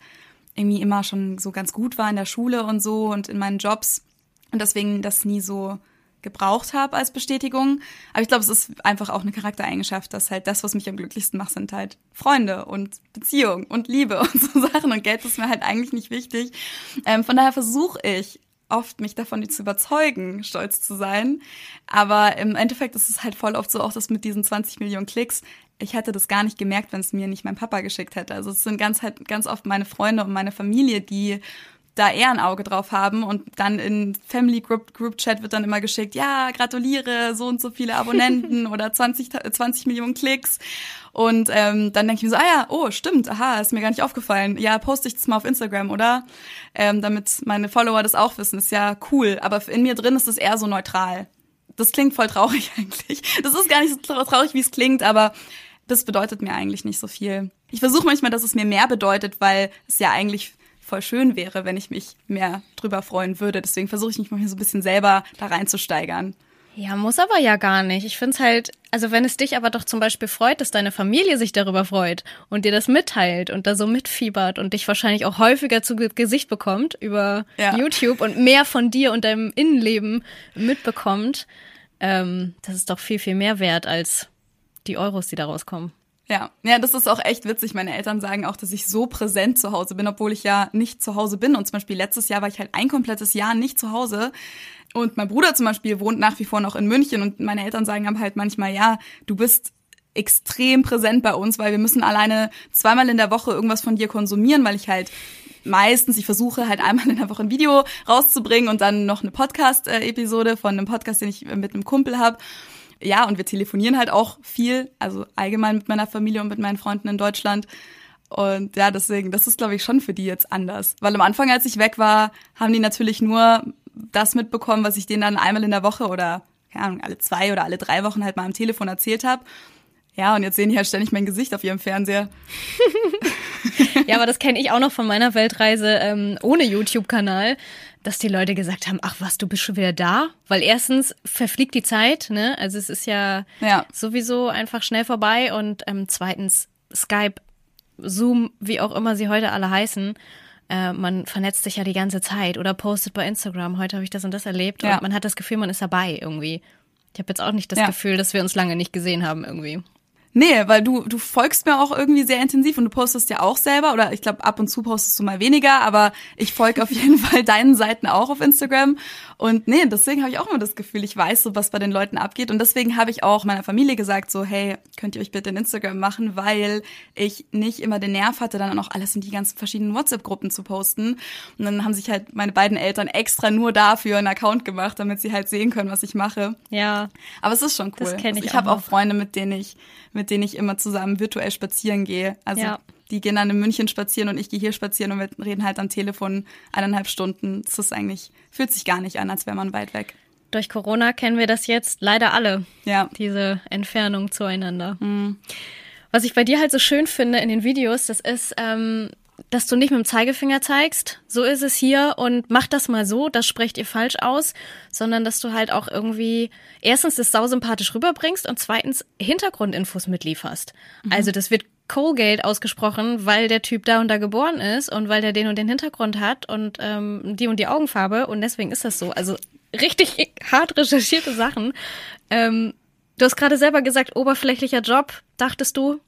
irgendwie immer schon so ganz gut war in der Schule und so und in meinen Jobs und deswegen das nie so gebraucht habe als Bestätigung. Aber ich glaube, es ist einfach auch eine Charaktereigenschaft, dass halt das, was mich am glücklichsten macht, sind halt Freunde und Beziehung und Liebe und so Sachen. Und Geld ist mir halt eigentlich nicht wichtig. Ähm, von daher versuche ich oft, mich davon zu überzeugen, stolz zu sein. Aber im Endeffekt ist es halt voll oft so, auch das mit diesen 20 Millionen Klicks ich hätte das gar nicht gemerkt, wenn es mir nicht mein Papa geschickt hätte. Also es sind ganz halt ganz oft meine Freunde und meine Familie, die da eher ein Auge drauf haben und dann in Family Group, Group Chat wird dann immer geschickt, ja, gratuliere, so und so viele Abonnenten oder 20, 20 Millionen Klicks. Und ähm, dann denke ich mir so, ah ja, oh, stimmt, aha, ist mir gar nicht aufgefallen. Ja, poste ich das mal auf Instagram, oder? Ähm, damit meine Follower das auch wissen, ist ja cool. Aber in mir drin ist es eher so neutral. Das klingt voll traurig eigentlich. Das ist gar nicht so traurig, wie es klingt, aber das bedeutet mir eigentlich nicht so viel. Ich versuche manchmal, dass es mir mehr bedeutet, weil es ja eigentlich voll schön wäre, wenn ich mich mehr drüber freuen würde. Deswegen versuche ich mich manchmal so ein bisschen selber da reinzusteigern. Ja, muss aber ja gar nicht. Ich finde es halt, also wenn es dich aber doch zum Beispiel freut, dass deine Familie sich darüber freut und dir das mitteilt und da so mitfiebert und dich wahrscheinlich auch häufiger zu Gesicht bekommt über ja. YouTube und mehr von dir und deinem Innenleben mitbekommt, ähm, das ist doch viel, viel mehr wert als die Euros, die da rauskommen. Ja, ja, das ist auch echt witzig. Meine Eltern sagen auch, dass ich so präsent zu Hause bin, obwohl ich ja nicht zu Hause bin. Und zum Beispiel letztes Jahr war ich halt ein komplettes Jahr nicht zu Hause. Und mein Bruder zum Beispiel wohnt nach wie vor noch in München und meine Eltern sagen aber halt manchmal, ja, du bist extrem präsent bei uns, weil wir müssen alleine zweimal in der Woche irgendwas von dir konsumieren, weil ich halt meistens, ich versuche halt einmal in der Woche ein Video rauszubringen und dann noch eine Podcast-Episode von einem Podcast, den ich mit einem Kumpel habe ja, und wir telefonieren halt auch viel, also allgemein mit meiner Familie und mit meinen Freunden in Deutschland. Und ja, deswegen, das ist, glaube ich, schon für die jetzt anders. Weil am Anfang, als ich weg war, haben die natürlich nur das mitbekommen, was ich denen dann einmal in der Woche oder, keine Ahnung, alle zwei oder alle drei Wochen halt mal am Telefon erzählt habe. Ja, und jetzt sehen die halt ständig mein Gesicht auf ihrem Fernseher. ja, aber das kenne ich auch noch von meiner Weltreise ähm, ohne YouTube-Kanal dass die Leute gesagt haben, ach was, du bist schon wieder da? Weil erstens verfliegt die Zeit, ne? Also es ist ja, ja. sowieso einfach schnell vorbei und ähm, zweitens Skype, Zoom, wie auch immer sie heute alle heißen, äh, man vernetzt sich ja die ganze Zeit oder postet bei Instagram, heute habe ich das und das erlebt ja. und man hat das Gefühl, man ist dabei irgendwie. Ich habe jetzt auch nicht das ja. Gefühl, dass wir uns lange nicht gesehen haben irgendwie. Nee, weil du, du folgst mir auch irgendwie sehr intensiv und du postest ja auch selber oder ich glaube ab und zu postest du mal weniger, aber ich folge auf jeden Fall deinen Seiten auch auf Instagram und nee, deswegen habe ich auch immer das Gefühl, ich weiß so, was bei den Leuten abgeht und deswegen habe ich auch meiner Familie gesagt so, hey, könnt ihr euch bitte in Instagram machen, weil ich nicht immer den Nerv hatte, dann auch alles in die ganzen verschiedenen WhatsApp-Gruppen zu posten und dann haben sich halt meine beiden Eltern extra nur dafür einen Account gemacht, damit sie halt sehen können, was ich mache. Ja. Aber es ist schon cool. Das kenn ich also ich habe auch auch Freunde, mit denen ich mit denen ich immer zusammen virtuell spazieren gehe. Also Ja. die gehen dann in München spazieren und ich gehe hier spazieren und wir reden halt am Telefon eineinhalb Stunden. Das ist eigentlich, fühlt sich gar nicht an, als wäre man weit weg. Durch Corona kennen wir das jetzt leider alle, Ja. diese Entfernung zueinander. Was ich bei dir halt so schön finde in den Videos, das ist, ähm, dass du nicht mit dem Zeigefinger zeigst, so ist es hier und mach das mal so, das sprecht ihr falsch aus, sondern dass du halt auch irgendwie erstens das sausympathisch rüberbringst und zweitens Hintergrundinfos mitlieferst. Also das wird Colgate ausgesprochen, weil der Typ da und da geboren ist und weil der den und den Hintergrund hat und ähm, die und die Augenfarbe und deswegen ist das so. Also richtig hart recherchierte Sachen. Ähm, du hast gerade selber gesagt, oberflächlicher Job, dachtest du?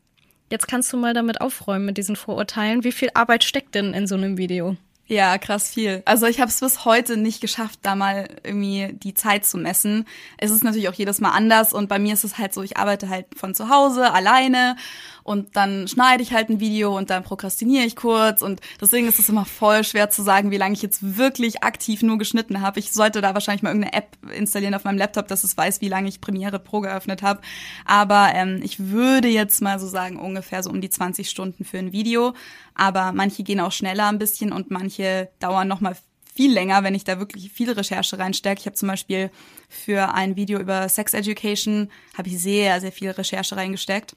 Jetzt kannst du mal damit aufräumen mit diesen Vorurteilen. Wie viel Arbeit steckt denn in so einem Video? Ja, krass viel. Also ich habe es bis heute nicht geschafft, da mal irgendwie die Zeit zu messen. Es ist natürlich auch jedes Mal anders und bei mir ist es halt so, ich arbeite halt von zu Hause alleine und dann schneide ich halt ein Video und dann prokrastiniere ich kurz und deswegen ist es immer voll schwer zu sagen, wie lange ich jetzt wirklich aktiv nur geschnitten habe. Ich sollte da wahrscheinlich mal irgendeine App installieren auf meinem Laptop, dass es weiß, wie lange ich Premiere Pro geöffnet habe. Aber ähm, ich würde jetzt mal so sagen, ungefähr so um die 20 Stunden für ein Video. Aber manche gehen auch schneller ein bisschen und manche dauern noch mal viel länger, wenn ich da wirklich viel Recherche reinstecke. Ich habe zum Beispiel für ein Video über Sex Education habe ich sehr, sehr viel Recherche reingesteckt.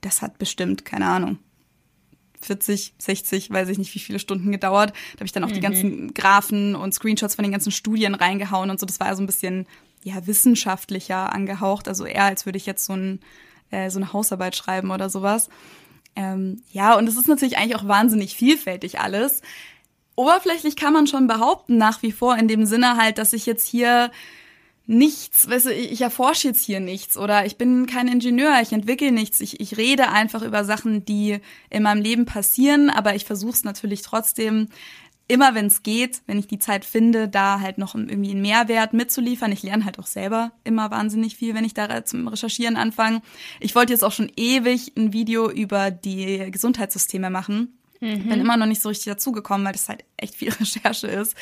Das hat bestimmt, keine Ahnung, 40, 60, weiß ich nicht, wie viele Stunden gedauert. Da habe ich dann auch die ganzen Graphen und Screenshots von den ganzen Studien reingehauen und so. Das war so ein bisschen ja wissenschaftlicher angehaucht, also eher als würde ich jetzt so, ein, äh, so eine Hausarbeit schreiben oder sowas. Ähm, ja, und es ist natürlich eigentlich auch wahnsinnig vielfältig alles. Oberflächlich kann man schon behaupten, nach wie vor, in dem Sinne halt, dass ich jetzt hier nichts, weißt du, ich, erforsche jetzt hier nichts oder ich bin kein Ingenieur, ich entwickle nichts, ich, ich rede einfach über Sachen, die in meinem Leben passieren, aber ich versuche es natürlich trotzdem immer, wenn es geht, wenn ich die Zeit finde, da halt noch irgendwie einen Mehrwert mitzuliefern. Ich lerne halt auch selber immer wahnsinnig viel, wenn ich da zum Recherchieren anfange. Ich wollte jetzt auch schon ewig ein Video über die Gesundheitssysteme machen. Bin immer noch nicht so richtig dazugekommen, weil das halt echt viel Recherche ist.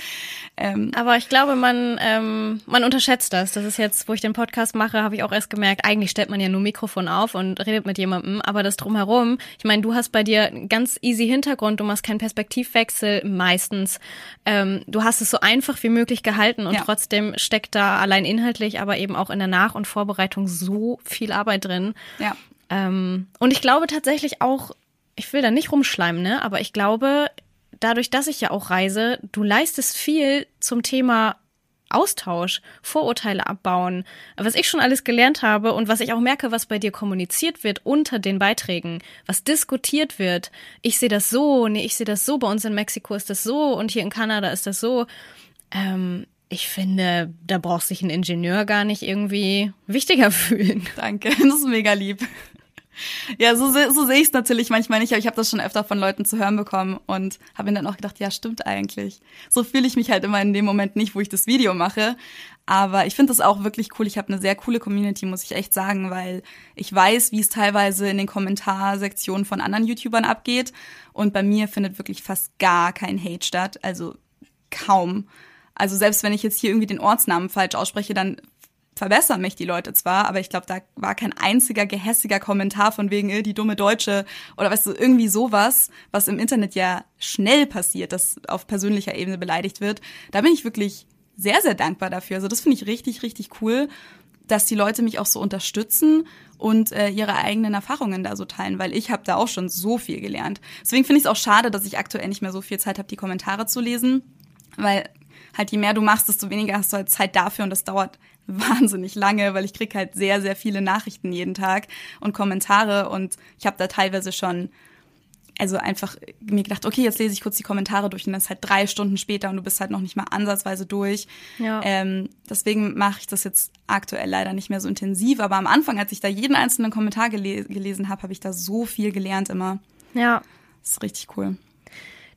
Ähm, Aber ich glaube, man, ähm, man unterschätzt das. Das ist jetzt, wo ich den Podcast mache, habe ich auch erst gemerkt, eigentlich stellt man ja nur Mikrofon auf und redet mit jemandem, aber das drumherum, ich meine, du hast bei dir einen ganz easy Hintergrund, du machst keinen Perspektivwechsel meistens. Ähm, du hast es so einfach wie möglich gehalten und Ja. trotzdem steckt da allein inhaltlich, aber eben auch in der Nach- und Vorbereitung so viel Arbeit drin. ja. Ähm, und ich glaube tatsächlich auch, ich will da nicht rumschleimen, ne? Aber ich glaube, dadurch, dass ich ja auch reise, du leistest viel zum Thema Austausch, Vorurteile abbauen, was ich schon alles gelernt habe und was ich auch merke, was bei dir kommuniziert wird unter den Beiträgen, was diskutiert wird. Ich sehe das so, nee, ich sehe das so, bei uns in Mexiko ist das so und hier in Kanada ist das so. Ähm, ich finde, da braucht sich ein Ingenieur gar nicht irgendwie wichtiger fühlen. Danke, das ist mega lieb. Ja, so, so sehe ich es natürlich manchmal nicht, aber ich habe das schon öfter von Leuten zu hören bekommen und habe mir dann auch gedacht, ja, stimmt eigentlich. So fühle ich mich halt immer in dem Moment nicht, wo ich das Video mache. Aber ich finde das auch wirklich cool. Ich habe eine sehr coole Community, muss ich echt sagen, weil ich weiß, wie es teilweise in den Kommentarsektionen von anderen YouTubern abgeht. Und bei mir findet wirklich fast gar kein Hate statt. Also kaum. Also selbst wenn ich jetzt hier irgendwie den Ortsnamen falsch ausspreche, dann verbessern mich die Leute zwar, aber ich glaube, da war kein einziger gehässiger Kommentar von wegen äh, die dumme Deutsche oder weißt du, irgendwie sowas, was im Internet ja schnell passiert, dass auf persönlicher Ebene beleidigt wird. Da bin ich wirklich sehr, sehr dankbar dafür. Also das finde ich richtig, richtig cool, dass die Leute mich auch so unterstützen und äh, ihre eigenen Erfahrungen da so teilen, weil ich habe da auch schon so viel gelernt. Deswegen finde ich es auch schade, dass ich aktuell nicht mehr so viel Zeit habe, die Kommentare zu lesen, weil halt je mehr du machst, desto weniger hast du halt Zeit dafür und das dauert wahnsinnig lange, weil ich krieg halt sehr, sehr viele Nachrichten jeden Tag und Kommentare und ich habe da teilweise schon also einfach mir gedacht, okay, jetzt lese ich kurz die Kommentare durch und dann ist halt drei Stunden später und du bist halt noch nicht mal ansatzweise durch. Ja. Ähm, deswegen mache ich das jetzt aktuell leider nicht mehr so intensiv. Aber am Anfang, als ich da jeden einzelnen Kommentar gele gelesen habe, habe ich da so viel gelernt immer. Ja. Das ist richtig cool.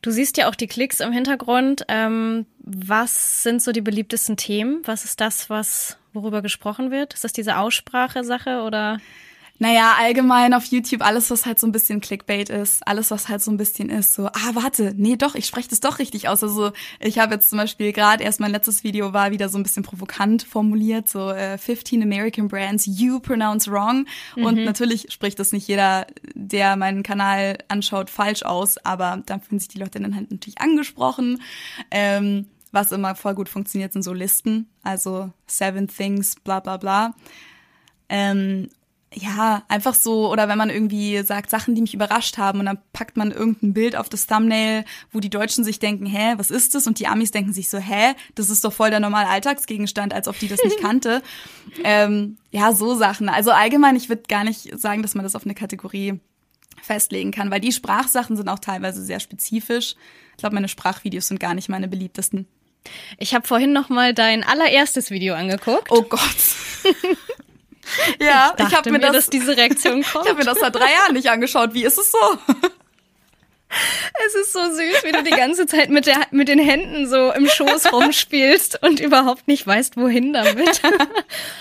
Du siehst ja auch die Klicks im Hintergrund. Ähm, was sind so die beliebtesten Themen? Was ist das, was worüber gesprochen wird? Ist das diese Aussprache-Sache oder? Naja, allgemein auf YouTube alles, was halt so ein bisschen Clickbait ist, alles, was halt so ein bisschen ist, so, ah, warte, nee, doch, ich spreche das doch richtig aus. Also ich habe jetzt zum Beispiel gerade erst mein letztes Video war wieder so ein bisschen provokant formuliert, so äh, 15 American Brands you pronounce wrong. Und natürlich spricht das nicht jeder, der meinen Kanal anschaut, falsch aus, aber dann fühlen sich die Leute dann halt natürlich angesprochen. Ähm, was immer voll gut funktioniert, sind so Listen, also Seven Things, bla bla bla. Ähm, ja, einfach so, oder wenn man irgendwie sagt, Sachen, die mich überrascht haben und dann packt man irgendein Bild auf das Thumbnail, wo die Deutschen sich denken, hä, was ist das? Und die Amis denken sich so, hä, das ist doch voll der normale Alltagsgegenstand, als ob die das nicht kannte. ähm, ja, so Sachen. Also allgemein, ich würde gar nicht sagen, dass man das auf eine Kategorie festlegen kann, weil die Sprachsachen sind auch teilweise sehr spezifisch. Ich glaube, meine Sprachvideos sind gar nicht meine beliebtesten. Ich habe vorhin noch mal dein allererstes Video angeguckt. Oh Gott. ja, dachte ich habe mir mir, das, dass diese Reaktion kommt. ich habe mir das seit drei Jahren nicht angeschaut. Wie ist es so? Es ist so süß, wie du die ganze Zeit mit, der, mit den Händen so im Schoß rumspielst und überhaupt nicht weißt, wohin damit.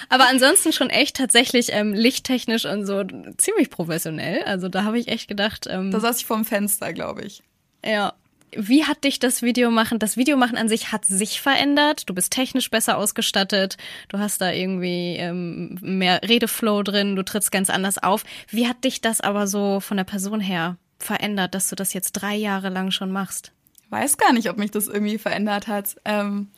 Aber ansonsten schon echt tatsächlich ähm, lichttechnisch und so ziemlich professionell. Also da habe ich echt gedacht, ähm, Da saß ich vorm Fenster, glaube ich. ja. Wie hat dich das Video machen? Das Videomachen an sich hat sich verändert. Du bist technisch besser ausgestattet. Du hast da irgendwie ähm, mehr Redeflow drin. Du trittst ganz anders auf. Wie hat dich das aber so von der Person her verändert, dass du das jetzt drei Jahre lang schon machst? Weiß gar nicht, ob mich das irgendwie verändert hat. Ähm,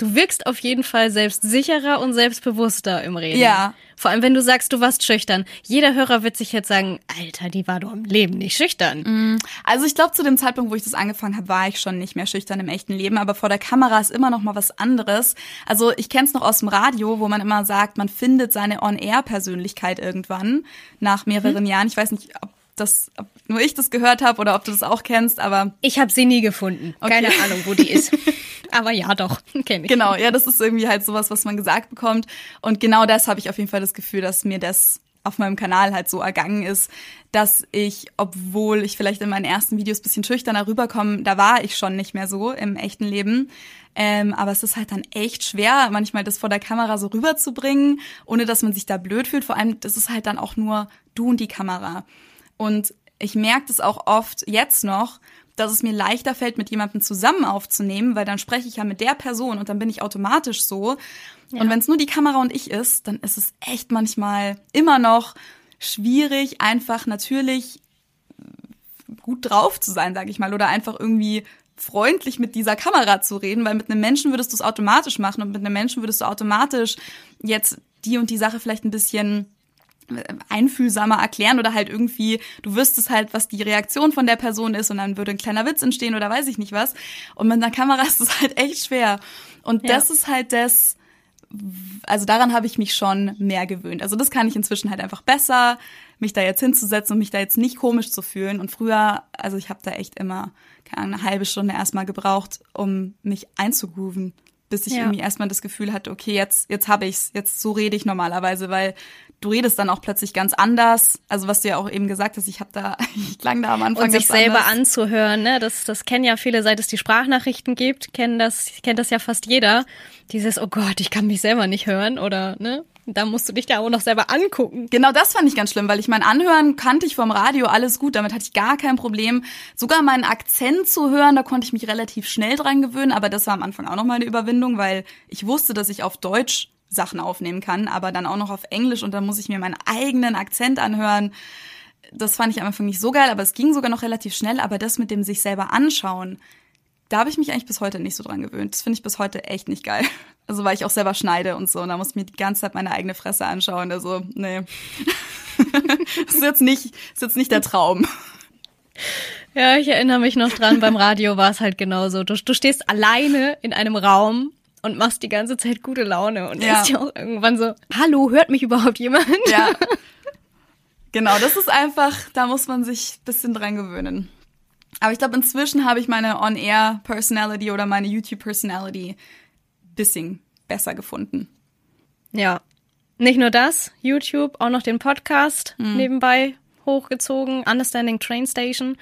Du wirkst auf jeden Fall selbstsicherer und selbstbewusster im Reden. Ja. Vor allem, wenn du sagst, du warst schüchtern. Jeder Hörer wird sich jetzt sagen, Alter, die war doch im Leben nicht schüchtern. also ich glaube, zu dem Zeitpunkt, wo ich das angefangen habe, war ich schon nicht mehr schüchtern im echten Leben, aber vor der Kamera ist immer noch mal was anderes. Also ich kenne es noch aus dem Radio, wo man immer sagt, man findet seine On-Air-Persönlichkeit irgendwann nach mehreren Jahren. Ich weiß nicht, ob das, ob nur ich das gehört habe oder ob du das auch kennst, aber Ich habe sie nie gefunden. Keine Okay. Ahnung, wo die ist. Aber ja, doch, kenne ich. Genau, ja, das ist irgendwie halt sowas, was man gesagt bekommt. Und genau das habe ich auf jeden Fall das Gefühl, dass mir das auf meinem Kanal halt so ergangen ist, dass ich, obwohl ich vielleicht in meinen ersten Videos bisschen schüchterner rüberkomme, da war ich schon nicht mehr so im echten Leben. Ähm, aber es ist halt dann echt schwer, manchmal das vor der Kamera so rüberzubringen, ohne dass man sich da blöd fühlt. Vor allem, das ist halt dann auch nur du und die Kamera. Und ich merke das auch oft jetzt noch, dass es mir leichter fällt, mit jemandem zusammen aufzunehmen, weil dann spreche ich ja mit der Person und dann bin ich automatisch so. Und wenn es nur die Kamera und ich ist, dann ist es echt manchmal immer noch schwierig, einfach natürlich gut drauf zu sein, sage ich mal, oder einfach irgendwie freundlich mit dieser Kamera zu reden, weil mit einem Menschen würdest du es automatisch machen und mit einem Menschen würdest du automatisch jetzt die und die Sache vielleicht ein bisschen einfühlsamer erklären oder halt irgendwie, du wüsstest halt, was die Reaktion von der Person ist und dann würde ein kleiner Witz entstehen oder weiß ich nicht was. Und mit einer Kamera ist es halt echt schwer. Und Ja. das ist halt das, also daran habe ich mich schon mehr gewöhnt. Also das kann ich inzwischen halt einfach besser, mich da jetzt hinzusetzen und mich da jetzt nicht komisch zu fühlen. Und früher, also ich habe da echt immer keine Ahnung, eine halbe Stunde erstmal gebraucht, um mich einzugrooven, bis ich Ja. irgendwie erstmal das Gefühl hatte, okay, jetzt jetzt habe ich's, jetzt so rede ich normalerweise, weil du redest dann auch plötzlich ganz anders. Also was du ja auch eben gesagt hast, ich habe da, ich klang da am Anfang Und sich selber anders. anzuhören, ne? Das, das kennen ja viele, seit es die Sprachnachrichten gibt, kennen das, kennt das ja fast jeder. Dieses, oh Gott, ich kann mich selber nicht hören oder, ne? Da musst du dich da auch noch selber angucken. Genau das fand ich ganz schlimm, weil ich mein Anhören kannte ich vom Radio alles gut, damit hatte ich gar kein Problem. Sogar meinen Akzent zu hören, da konnte ich mich relativ schnell dran gewöhnen, aber das war am Anfang auch noch mal eine Überwindung, weil ich wusste, dass ich auf Deutsch Sachen aufnehmen kann, aber dann auch noch auf Englisch und dann muss ich mir meinen eigenen Akzent anhören. Das fand ich am Anfang nicht so geil, aber es ging sogar noch relativ schnell, aber das mit dem sich selber anschauen, da habe ich mich eigentlich bis heute nicht so dran gewöhnt. Das finde ich bis heute echt nicht geil. Also weil ich auch selber schneide und so. Und da muss ich mir die ganze Zeit meine eigene Fresse anschauen. Also, nee. das ist jetzt nicht, ist jetzt nicht der Traum. Ja, ich erinnere mich noch dran, beim Radio war es halt genauso. Du, du stehst alleine in einem Raum und machst die ganze Zeit gute Laune und Ja. denkst dir auch irgendwann so, hallo, hört mich überhaupt jemand? Ja. Genau, das ist einfach, da muss man sich ein bisschen dran gewöhnen. Aber ich glaube, inzwischen habe ich meine On-Air-Personality oder meine YouTube-Personality bisschen besser gefunden. Ja. Nicht nur das, YouTube, auch noch den Podcast nebenbei hochgezogen, Understanding Train Station.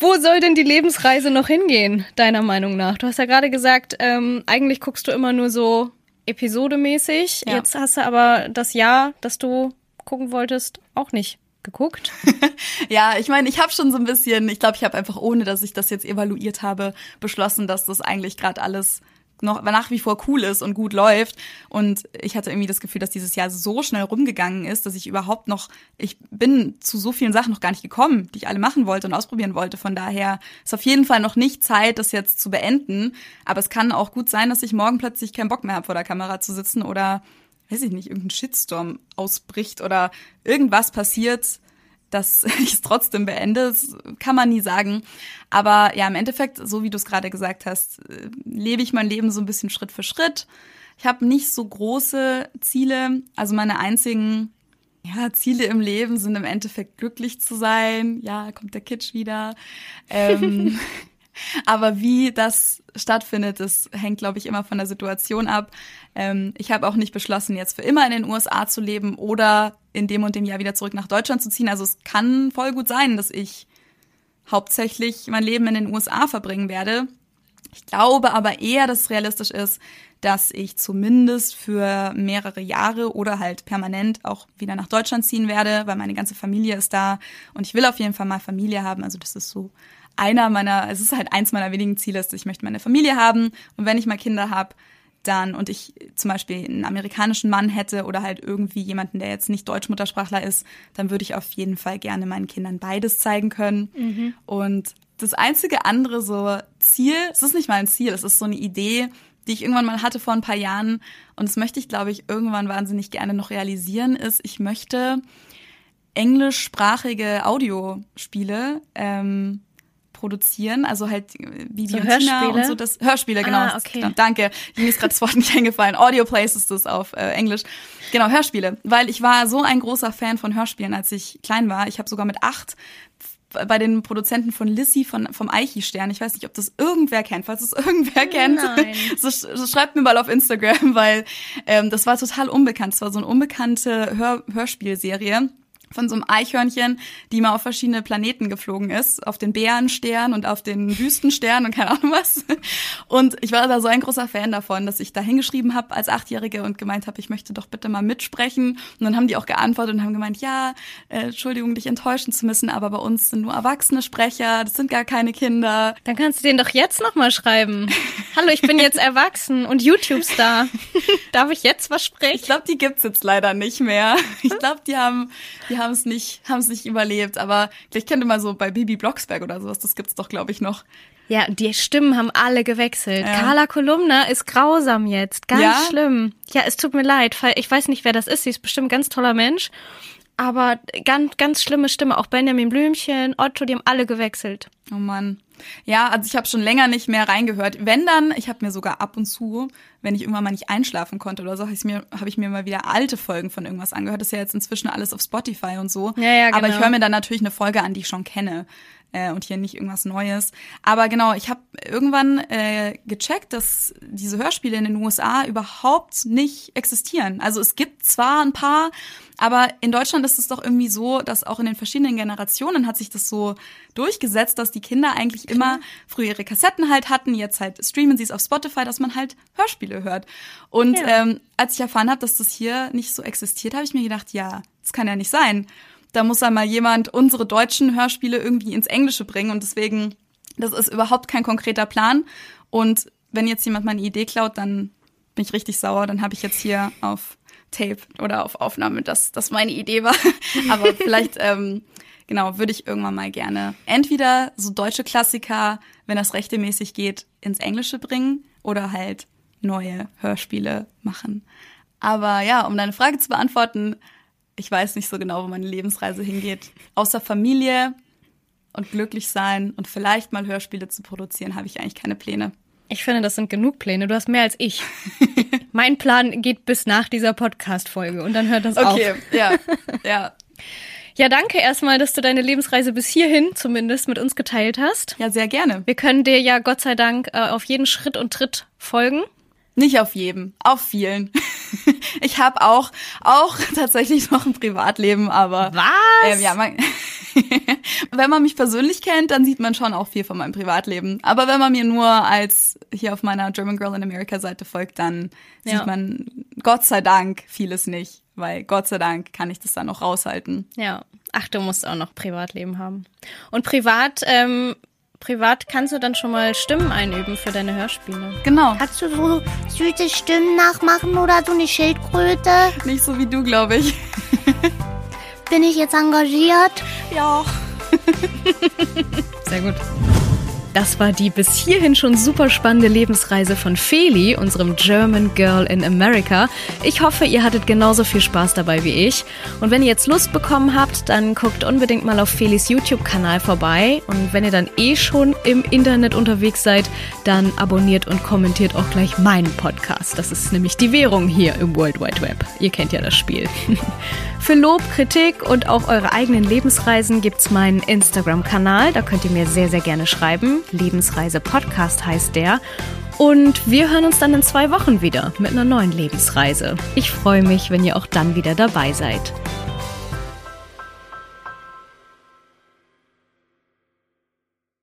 Wo soll denn die Lebensreise noch hingehen, deiner Meinung nach? Du hast ja gerade gesagt, ähm, eigentlich guckst du immer nur so episodemäßig. Ja. Jetzt hast du aber das Jahr, das du gucken wolltest, auch nicht geguckt. Ja, ich meine, ich habe schon so ein bisschen, ich glaube, ich habe einfach, ohne dass ich das jetzt evaluiert habe, beschlossen, dass das eigentlich gerade alles noch nach wie vor cool ist und gut läuft. Und ich hatte irgendwie das Gefühl, dass dieses Jahr so schnell rumgegangen ist, dass ich überhaupt noch, ich bin zu so vielen Sachen noch gar nicht gekommen, die ich alle machen wollte und ausprobieren wollte. Von daher ist auf jeden Fall noch nicht Zeit, das jetzt zu beenden. Aber es kann auch gut sein, dass ich morgen plötzlich keinen Bock mehr habe, vor der Kamera zu sitzen oder, weiß ich nicht, irgendein Shitstorm ausbricht oder irgendwas passiert, dass ich es trotzdem beende, das kann man nie sagen. Aber ja, im Endeffekt, so wie du es gerade gesagt hast, äh, lebe ich mein Leben so ein bisschen Schritt für Schritt. Ich habe nicht so große Ziele. Also meine einzigen ja, Ziele im Leben sind im Endeffekt glücklich zu sein. Ja, kommt der Kitsch wieder. Ähm, aber wie das stattfindet, das hängt, glaube ich, immer von der Situation ab. Ähm, ich habe auch nicht beschlossen, jetzt für immer in den USA zu leben oder in dem und dem Jahr wieder zurück nach Deutschland zu ziehen. Also es kann voll gut sein, dass ich hauptsächlich mein Leben in den USA verbringen werde. Ich glaube aber eher, dass es realistisch ist, dass ich zumindest für mehrere Jahre oder halt permanent auch wieder nach Deutschland ziehen werde, weil meine ganze Familie ist da und ich will auf jeden Fall mal Familie haben. Also das ist so einer meiner, es ist halt eins meiner wenigen Ziele, dass ich möchte meine Familie haben und wenn ich mal Kinder habe, dann und ich zum Beispiel einen amerikanischen Mann hätte oder halt irgendwie jemanden, der jetzt nicht Deutschmuttersprachler ist, dann würde ich auf jeden Fall gerne meinen Kindern beides zeigen können. Und das einzige andere so Ziel, es ist nicht mal ein Ziel, es ist so eine Idee, die ich irgendwann mal hatte vor ein paar Jahren und das möchte ich, glaube ich, irgendwann wahnsinnig gerne noch realisieren, ist, ich möchte englischsprachige Audiospiele ähm, produzieren, also halt wie So die Tina Hörspiele? und so das Hörspiele, genau. Ah, okay. genau danke. Mir ist gerade das Wort nicht eingefallen. Audio Plays ist das auf äh, Englisch. Genau, Hörspiele. Weil ich war so ein großer Fan von Hörspielen, als ich klein war. Ich habe sogar mit acht bei den Produzenten von Lissy von, vom Eichi-Stern. Ich weiß nicht, ob das irgendwer kennt. Falls es irgendwer kennt, so, so schreibt mir mal auf Instagram, weil ähm, das war total unbekannt. Es war so eine unbekannte Hör Hörspielserie von so einem Eichhörnchen, die mal auf verschiedene Planeten geflogen ist, auf den Bärenstern und auf den Wüstenstern und keine Ahnung was. Und ich war da so ein großer Fan davon, dass ich da hingeschrieben habe als Achtjährige und gemeint habe, ich möchte doch bitte mal mitsprechen. Und dann haben die auch geantwortet und haben gemeint, ja, äh, Entschuldigung, dich enttäuschen zu müssen, aber bei uns sind nur erwachsene Sprecher, das sind gar keine Kinder. Dann kannst du den doch jetzt nochmal schreiben. Hallo, ich bin jetzt erwachsen und YouTube-Star. Darf ich jetzt was Ich sprechen? glaube, die gibt's jetzt leider nicht mehr. Ich glaube, die haben, die haben es nicht, haben es nicht überlebt. Aber vielleicht könnte mal so bei Bibi Blocksberg oder sowas, das gibt's doch, glaube ich, noch. Ja, die Stimmen haben alle gewechselt. Ja. Carla Kolumna ist grausam jetzt. Ganz Ja? schlimm. Ja, es tut mir leid. Ich weiß nicht, wer das ist. Sie ist bestimmt ein ganz toller Mensch. Aber ganz, ganz schlimme Stimme. Auch Benjamin Blümchen, Otto, die haben alle gewechselt. Oh Mann. Ja, also ich habe schon länger nicht mehr reingehört. Wenn dann, ich habe mir sogar ab und zu, wenn ich irgendwann mal nicht einschlafen konnte oder so, habe ich mir, hab ich mir mal wieder alte Folgen von irgendwas angehört. Das ist ja jetzt inzwischen alles auf Spotify und so. Ja, ja, Aber ich genau. höre mir dann natürlich eine Folge an, die ich schon kenne. Äh, und hier nicht irgendwas Neues. Aber genau, ich habe irgendwann äh, gecheckt, dass diese Hörspiele in den USA überhaupt nicht existieren. Also es gibt zwar ein paar, aber in Deutschland ist es doch irgendwie so, dass auch in den verschiedenen Generationen hat sich das so durchgesetzt, dass die Kinder eigentlich immer früher ihre Kassetten halt hatten, jetzt halt streamen sie es auf Spotify, dass man halt Hörspiele hört. Und Ja. ähm, als ich erfahren habe, dass das hier nicht so existiert, habe ich mir gedacht, ja, das kann ja nicht sein. Da muss einmal jemand unsere deutschen Hörspiele irgendwie ins Englische bringen und deswegen, das ist überhaupt kein konkreter Plan. Und wenn jetzt jemand meine Idee klaut, dann bin ich richtig sauer. Dann habe ich jetzt hier auf Tape oder auf Aufnahme, dass das meine Idee war. Aber vielleicht, ähm, genau, würde ich irgendwann mal gerne entweder so deutsche Klassiker, wenn das rechtemäßig geht, ins Englische bringen oder halt neue Hörspiele machen. Aber ja, um deine Frage zu beantworten, ich weiß nicht so genau, wo meine Lebensreise hingeht. Außer Familie und glücklich sein und vielleicht mal Hörspiele zu produzieren, habe ich eigentlich keine Pläne. Ich finde, das sind genug Pläne. Du hast mehr als ich. mein Plan geht bis nach dieser Podcast-Folge und dann hört das auf. Okay, ja, ja. Ja, danke erstmal, dass du deine Lebensreise bis hierhin zumindest mit uns geteilt hast. Ja, sehr gerne. Wir können dir ja Gott sei Dank äh, auf jeden Schritt und Tritt folgen. Nicht auf jedem, auf vielen. Ich habe auch auch tatsächlich noch ein Privatleben, aber Was? Ähm, ja, man, wenn man mich persönlich kennt, dann sieht man schon auch viel von meinem Privatleben. Aber wenn man mir nur als hier auf meiner German Girl in America Seite folgt, dann Ja. sieht man Gott sei Dank vieles nicht, weil Gott sei Dank kann ich das dann noch raushalten. Ja. Ach, du musst auch noch Privatleben haben. Und privat, ähm, privat kannst du dann schon mal Stimmen einüben für deine Hörspiele. Genau, Kannst du so süße Stimmen nachmachen oder so eine Schildkröte? nicht so wie du, glaube ich. Bin ich jetzt engagiert? Ja. Sehr gut. Das war die bis hierhin schon super spannende Lebensreise von Feli, unserem German Girl in America. Ich hoffe, ihr hattet genauso viel Spaß dabei wie ich. Und wenn ihr jetzt Lust bekommen habt, dann guckt unbedingt mal auf Felis YouTube-Kanal vorbei. Und wenn ihr dann eh schon im Internet unterwegs seid, dann abonniert und kommentiert auch gleich meinen Podcast. Das ist nämlich die Währung hier im World Wide Web. Ihr kennt ja das Spiel. Für Lob, Kritik und auch eure eigenen Lebensreisen gibt's meinen Instagram-Kanal. Da könnt ihr mir sehr, sehr gerne schreiben. Lebensreise Podcast heißt der. Und wir hören uns dann in zwei Wochen wieder mit einer neuen Lebensreise. Ich freue mich, wenn ihr auch dann wieder dabei seid.